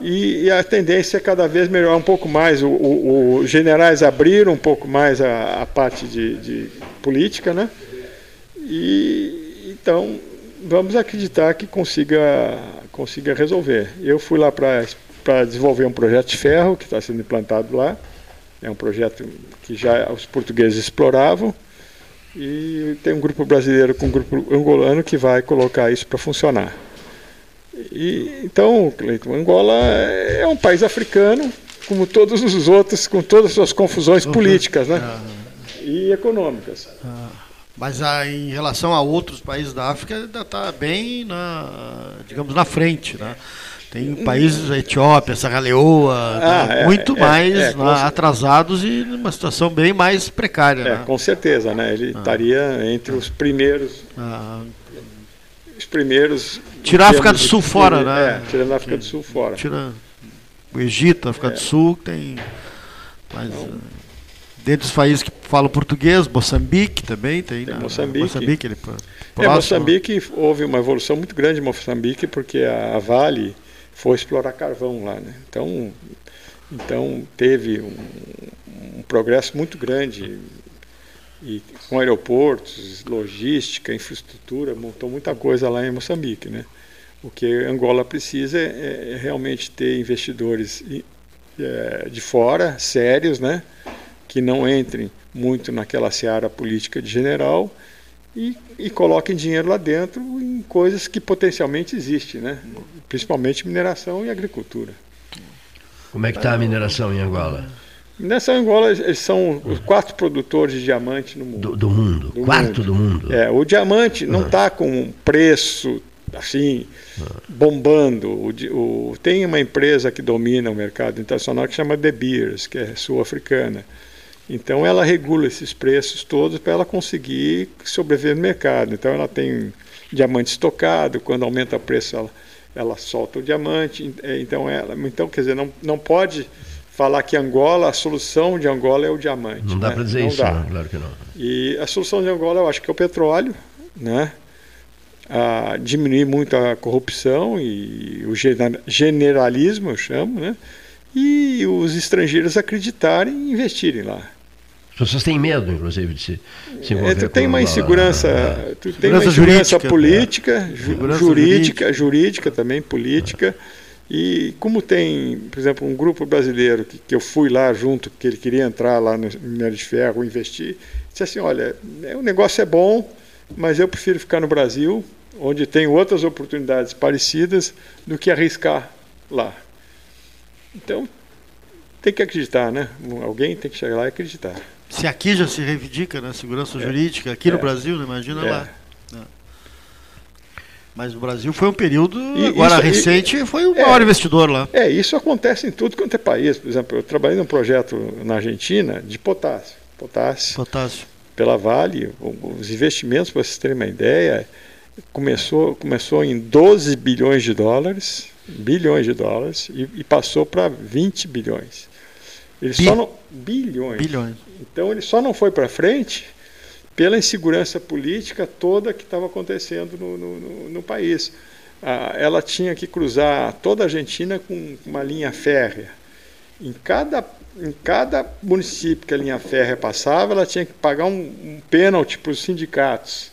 E, e, a tendência é cada vez melhorar um pouco mais. Os generais abriram um pouco mais a, a parte de, de, política, né? E então vamos acreditar que consiga, consiga resolver. Eu fui lá para desenvolver um projeto de ferro que está sendo implantado lá. É um projeto que já os portugueses exploravam. E tem um grupo brasileiro com um grupo angolano que vai colocar isso para funcionar. E, então, Cleiton, Angola é um país africano, como todos os outros, com todas as suas confusões uhum. políticas né? Uhum. e econômicas. Uhum. Mas a, em relação a outros países da África, ainda está bem, na, digamos, na frente. Né? Tem países, a Etiópia, Serra Leoa, ah, tá é, muito é, mais é, né, atrasados e numa situação bem mais precária. É, né? Com certeza, né? ele ah. estaria entre os primeiros ah primeiros. Tirar a África do Sul fora, né? É, tirando a África do Sul fora. Tira o Egito, a África é. do Sul, tem. Mas, então, dentro dos países que falam português, Moçambique também tem. tem né? Moçambique. Moçambique ele, é, Moçambique houve uma evolução muito grande em Moçambique porque a Vale foi explorar carvão lá, né? Então, então teve um, um progresso muito grande e com aeroportos, logística, infraestrutura, montou muita coisa lá em Moçambique, né? O que Angola precisa é, é realmente ter investidores é, de fora, sérios, né? Que não entrem muito naquela seara política de general e, e coloquem dinheiro lá dentro em coisas que potencialmente existem, né? Principalmente mineração e agricultura. Como é que está a mineração em Angola? Nessa Angola, eles são os quatro produtores de diamante no mundo. Do, do mundo, do quarto mundo. do mundo. É, o diamante não está ah. com um preço assim, ah. bombando. O, o, tem uma empresa que domina o mercado internacional que chama De Beers, que é sul-africana. Então ela regula esses preços todos para ela conseguir sobreviver no mercado. Então ela tem diamante estocado, quando aumenta o preço ela, ela solta o diamante. Então ela, então quer dizer, não, não pode falar que Angola, a solução de Angola é o diamante. Não dá né? para dizer não isso, dá. Não, claro que não. E a solução de Angola eu acho que é o petróleo, né? A diminuir muito a corrupção e o generalismo, eu chamo, né? E os estrangeiros acreditarem e investirem lá. As pessoas têm medo, inclusive, de se, se envolver é, tu tem uma insegurança, a, tu tem uma insegurança jurídica, política, é. jurídica, jurídica, jurídica também, política. É e como tem, por exemplo, um grupo brasileiro que, que eu fui lá junto, que ele queria entrar lá no minério de ferro, investir, disse assim, olha, é, o negócio é bom, mas eu prefiro ficar no Brasil, onde tem outras oportunidades parecidas, do que arriscar lá. Então, tem que acreditar, né? Alguém tem que chegar lá e acreditar. Se aqui já se reivindica na né, segurança é. jurídica, aqui é. no Brasil, né? imagina é. lá. Mas o Brasil foi um período, e agora isso, recente, e, foi o é, maior investidor lá. É, isso acontece em tudo quanto é país. Por exemplo, eu trabalhei num projeto na Argentina de potássio. Potássio. Potássio. Pela Vale, os investimentos, para vocês terem uma ideia, começou, começou em 12 bilhões de dólares, bilhões de dólares, e, e passou para 20 bilhões. Ele Bi só não, bilhões. bilhões. Então ele só não foi para frente pela insegurança política toda que estava acontecendo no, no, no país. Ah, ela tinha que cruzar toda a Argentina com uma linha férrea. Em cada, em cada município que a linha férrea passava, ela tinha que pagar um, um pênalti para os sindicatos.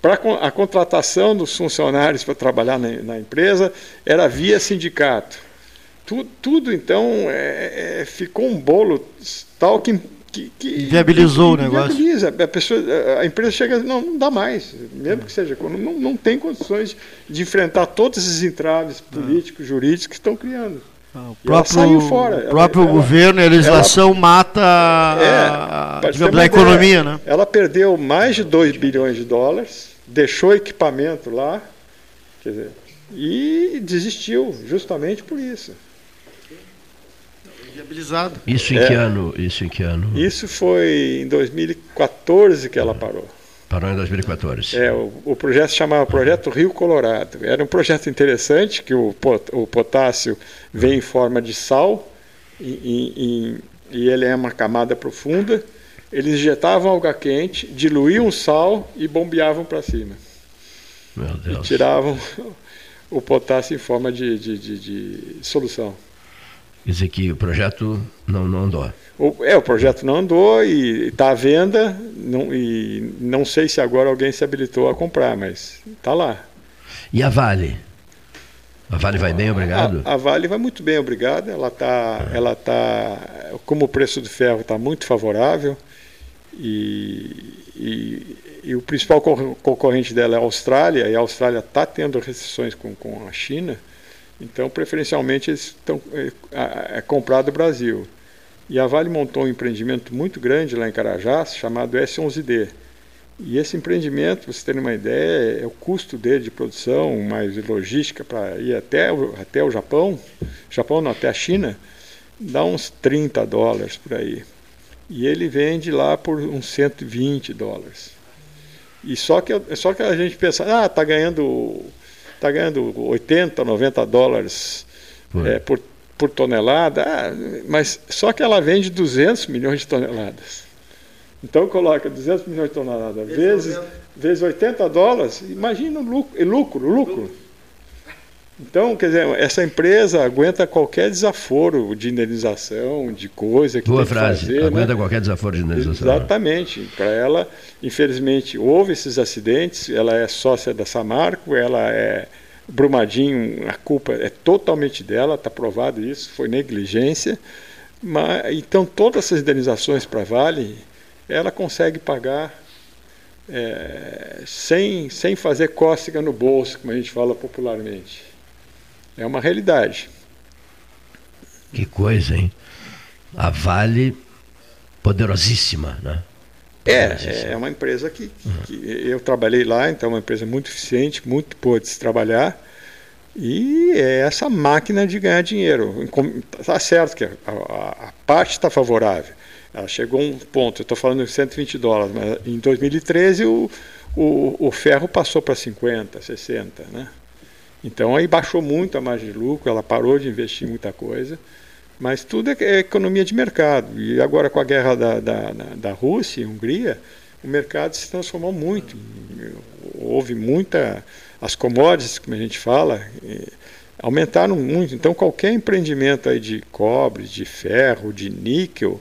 Para a contratação dos funcionários para trabalhar na, na empresa, era via sindicato. Tudo, tudo então, é, é, ficou um bolo tal que que, que viabilizou que, o negócio. Viabiliza. A, pessoa, a empresa chega, não, não dá mais, mesmo que seja, não, não tem condições de enfrentar todos esses entraves políticos, jurídicos que estão criando. Ah, o próprio, saiu fora. O próprio ela, governo e a legislação ela, mata a, é, digamos, a economia. Né? Ela perdeu mais de 2 bilhões de dólares, deixou equipamento lá dizer, e desistiu justamente por isso viabilizado. Isso em é. que ano? Isso em que ano? Isso foi em 2014 que ela parou. Parou em 2014. É, o, o projeto se chamava Projeto Rio Colorado. Era um projeto interessante que o, o potássio vem em forma de sal e, e, e ele é uma camada profunda. Eles injetavam água quente, diluíam o sal e bombeavam para cima. Meu Deus. E tiravam o potássio em forma de, de, de, de solução. Quer dizer que o projeto não, não andou. É, o projeto não andou e está à venda, não, e não sei se agora alguém se habilitou a comprar, mas está lá. E a Vale? A Vale vai bem, obrigado? A, a Vale vai muito bem, obrigado. Ela está, ah. ela tá, como o preço do ferro está muito favorável e, e, e, o principal concorrente dela é a Austrália, e a Austrália está tendo restrições com, com a China, então, preferencialmente, eles estão é, é Brasil. E a Vale montou um empreendimento muito grande lá em Carajás, chamado S11D. E esse empreendimento, para vocês terem uma ideia, é o custo dele de produção, mais logística para ir até o, até o Japão, Japão não, até a China, dá uns 30 dólares por aí. E ele vende lá por uns 120 dólares. E só que, só que a gente pensa, ah, está ganhando está ganhando 80, 90 dólares por, é, por, por tonelada, ah, mas só que ela vende 200 milhões de toneladas. Então coloca 200 milhões de toneladas vezes, vezes 80 dólares, imagina o lucro, lucro, lucro. Então, quer dizer, essa empresa aguenta qualquer desaforo de indenização, de coisa que Boa tem frase. que fazer. Aguenta né? qualquer desaforo de indenização. Exatamente. Para ela, infelizmente, houve esses acidentes, ela é sócia da Samarco, ela é Brumadinho, a culpa é totalmente dela, está provado isso, foi negligência. Mas, então, todas essas indenizações para a Vale, ela consegue pagar é, sem, sem fazer cócega no bolso, como a gente fala popularmente. É uma realidade. Que coisa, hein? A Vale, poderosíssima, né? É, é uma empresa que, que, eu trabalhei lá, então é uma empresa muito eficiente, muito boa de se trabalhar. E é essa máquina de ganhar dinheiro. Está certo que a, a, a parte está favorável. Ela chegou a um ponto, eu estou falando de 120 dólares, mas em 2013 o, o, o ferro passou para 50, 60, né? Então aí baixou muito a margem de lucro, ela parou de investir em muita coisa, mas tudo é, é economia de mercado. E agora com a guerra da, da, da Rússia e Hungria, o mercado se transformou muito. Houve muita. As commodities, como a gente fala, aumentaram muito. Então qualquer empreendimento aí de cobre, de ferro, de níquel,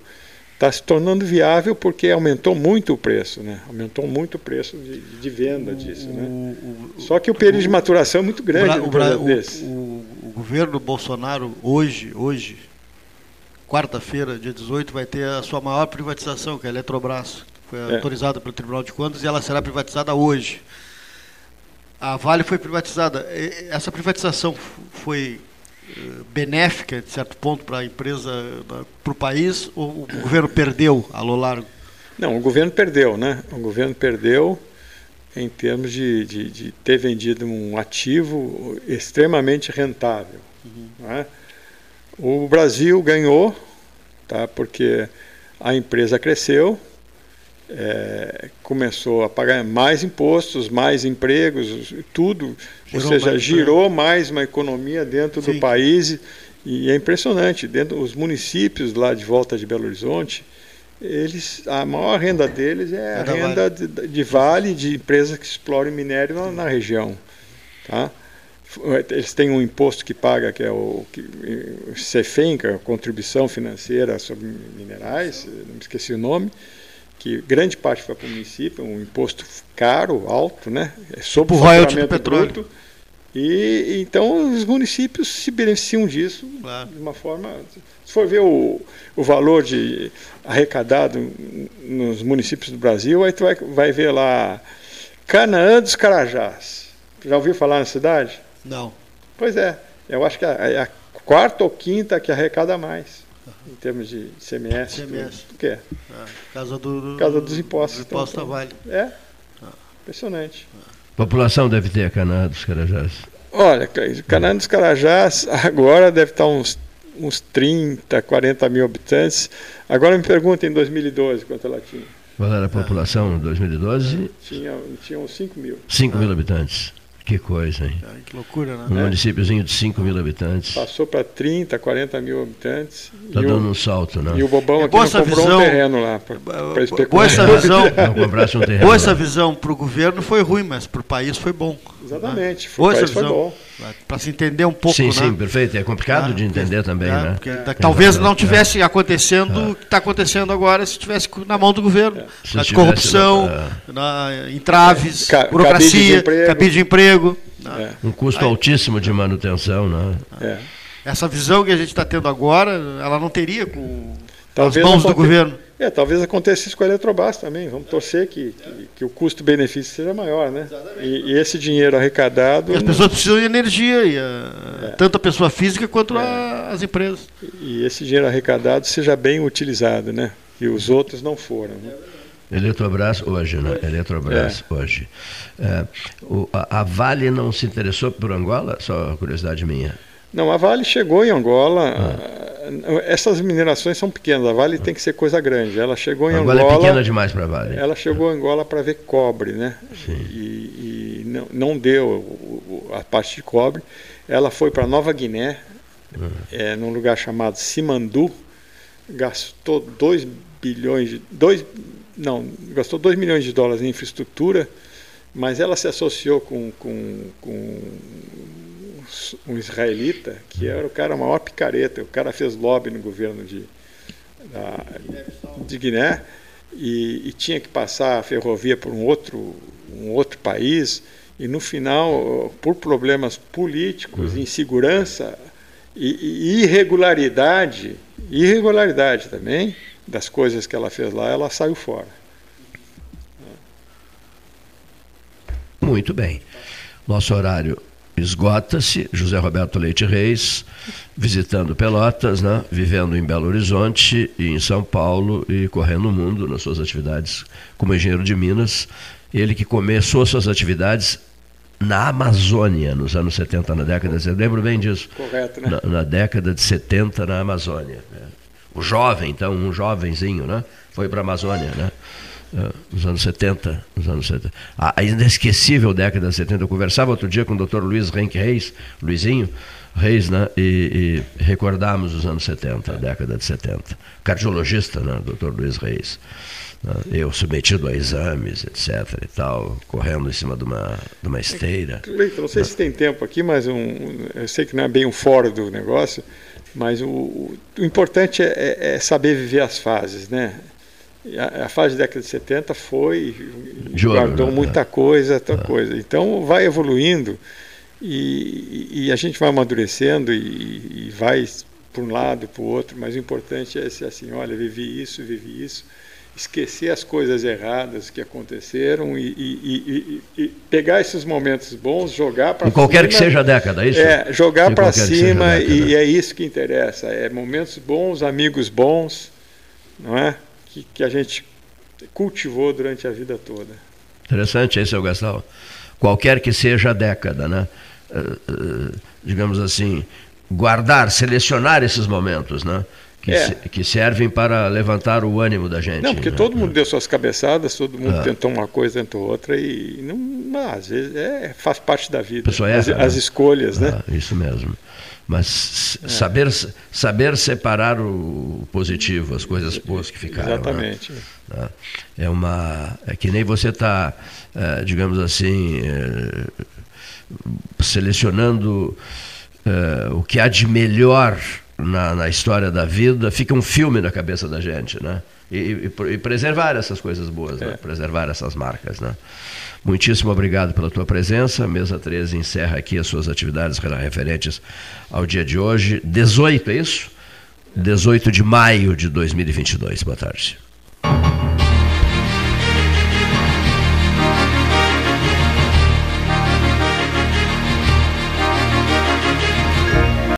está se tornando viável porque aumentou muito o preço, né? Aumentou muito o preço de, de venda disso, né? O, o, Só que o período de maturação é muito grande. O, o, o governo Bolsonaro hoje, hoje, quarta-feira, dia 18, vai ter a sua maior privatização, que é a Eletrobras. Foi é. autorizada pelo Tribunal de Contas e ela será privatizada hoje. A Vale foi privatizada. Essa privatização foi benéfica, de certo ponto, para a empresa, para o país, ou o governo perdeu a Lolar? Não, o governo perdeu, né? O governo perdeu em termos de, de, de ter vendido um ativo extremamente rentável. Uhum. Né? O Brasil ganhou, tá? porque a empresa cresceu, é, começou a pagar mais impostos, mais empregos, tudo, girou ou seja, mais girou mais uma economia dentro Sim. do país e é impressionante. Dentro os municípios lá de volta de Belo Horizonte, eles, a maior renda deles é, é a renda. De, de, vale de empresas que exploram minério na, na, região. Tá? Eles têm um imposto que paga, que é o que é a Contribuição Financeira sobre Minerais, não me esqueci o nome, que grande parte vai para o município, um imposto caro, alto, né? É sobre o royalty do petróleo. Bruto, e então os municípios se beneficiam disso claro. de uma forma. Se for ver o, o valor de arrecadado nos municípios do Brasil, aí tu vai, vai ver lá Canaã dos Carajás. Já ouviu falar na cidade? Não. Pois é. Eu acho que é, é a quarta ou quinta que arrecada mais em termos de CMS. CMS. Por quê? Ah, casa, do, do, casa dos impostos. Do imposto então, vale. É. Ah. Impressionante. Ah. População deve ter a Canaã dos Carajás? Olha, Canaã dos Carajás agora deve estar uns, uns 30, 40 mil habitantes. Agora me pergunta em 2012 quanto ela tinha. Qual era a população em 2012? Tinha, tinha uns 5 mil. 5 mil habitantes. Que coisa, hein? Que loucura, né? Um é. municípiozinho de 5 mil habitantes. Passou para 30, 40 mil habitantes. Está dando o, um salto, né? E o Bobão é aqui não comprou visão, um terreno lá para especular. Boa essa visão. não comprasse um terreno. Boa essa visão. Para o governo foi ruim, mas para o país foi bom. Exatamente. Né? Boa essa visão. Para se entender um pouco, Sim, né? sim, perfeito. É complicado ah, de entender também, é, né? Porque, é. talvez não tivesse acontecendo o que está acontecendo agora se estivesse na mão do governo. É. Na corrupção, na, entraves, Ca burocracia, cabide de emprego. É. Um custo Aí, altíssimo de manutenção, né? É. Essa visão que a gente está tendo agora, ela não teria com talvez as mãos do governo. É, talvez aconteça isso com a Eletrobras também. Vamos torcer que, que, que o custo-benefício seja maior, né? E, e, esse dinheiro arrecadado. E as pessoas precisam de energia, e a, é. tanto a pessoa física quanto é. a, as empresas. E esse dinheiro arrecadado seja bem utilizado, né? E os outros não foram. Né? Eletrobras hoje, né? Eletrobras é. hoje. É, o, a, a, Vale não se interessou por Angola? Só curiosidade minha. Não, a Vale chegou em Angola. Ah. Essas minerações são pequenas. A Vale ah. tem que ser coisa grande. Ela chegou em Angola. Angola é pequena demais para a Vale. Ela chegou em Angola para ver cobre, né? Sim. E, e não, não, deu a parte de cobre. Ela foi para Nova Guiné, ah. é, num lugar chamado Simandu. Gastou 2 bilhões de. 2 não, gastou 2 milhões de dólares em infraestrutura, mas ela se associou com, com, com um israelita, que era o cara maior picareta, o cara fez lobby no governo de, da, de Guiné e, e, tinha que passar a ferrovia por um outro, um outro país, e no final, por problemas políticos, uhum. insegurança e, e irregularidade, irregularidade também, das coisas que ela fez lá, ela saiu fora. Muito bem. Nosso horário esgota-se. José Roberto Leite Reis, visitando Pelotas, né? vivendo em Belo Horizonte e em São Paulo e correndo o mundo nas suas atividades como engenheiro de Minas. Ele que começou suas atividades na Amazônia, nos anos 70, na década de 70. Lembro bem disso. Correto, né? Na, na década de 70, na Amazônia. Né? o jovem, então, um jovenzinho, né? Foi para a Amazônia, né? Uh, nos anos 70, nos anos 70. A, inesquecível década de 70. Eu conversava outro dia com o Dr. Luiz Renck Reis, Luizinho Reis, né? E, e recordamos os anos 70, a década de 70. Cardiologista, né? Dr. Luiz Reis. Né? Eu submetido a exames, etc. e tal, correndo em cima de uma, de uma esteira. Leito, não sei se tem tempo aqui, mas um, eu sei que não é bem um fora do negócio. Mas o, o, o importante é, é, é, saber viver as fases, né? A, a, fase da década de 70 foi, guardou né? muita coisa, muita é. coisa. Então vai evoluindo e, e, a gente vai amadurecendo e, e vai para um lado, para o outro, mas o importante é ser assim, olha, vivi isso, vivi isso esquecer as coisas erradas que aconteceram e, e, e, e pegar esses momentos bons, jogar para qualquer que seja a década, é isso? É, jogar para cima e é isso que interessa. É momentos bons, amigos bons, não é? Que, que a gente cultivou durante a vida toda. Interessante, esse é o Gastão. Qualquer que seja a década, né? Uh, uh, digamos assim, guardar, selecionar esses momentos, né? que, é. se, que, servem para levantar o ânimo da gente. Não, porque né? todo mundo deu suas cabeçadas, todo mundo ah. tentou uma coisa, tentou outra, e não, às vezes é, faz parte da vida. Pessoa as, as escolhas, né? Ah, isso mesmo. Mas é. saber, saber separar o positivo, as coisas boas que ficaram. Né? Exatamente. Né? É uma. É que nem você está, é, digamos assim, é, selecionando é, o que há de melhor na, na, história da vida, fica um filme na cabeça da gente, né? E, e, e preservar essas coisas boas, né? preservar essas marcas, né? Muitíssimo obrigado pela tua presença. Mesa 13 encerra aqui as suas atividades referentes ao dia de hoje. 18, é isso? 18 de maio de 2022. Boa tarde.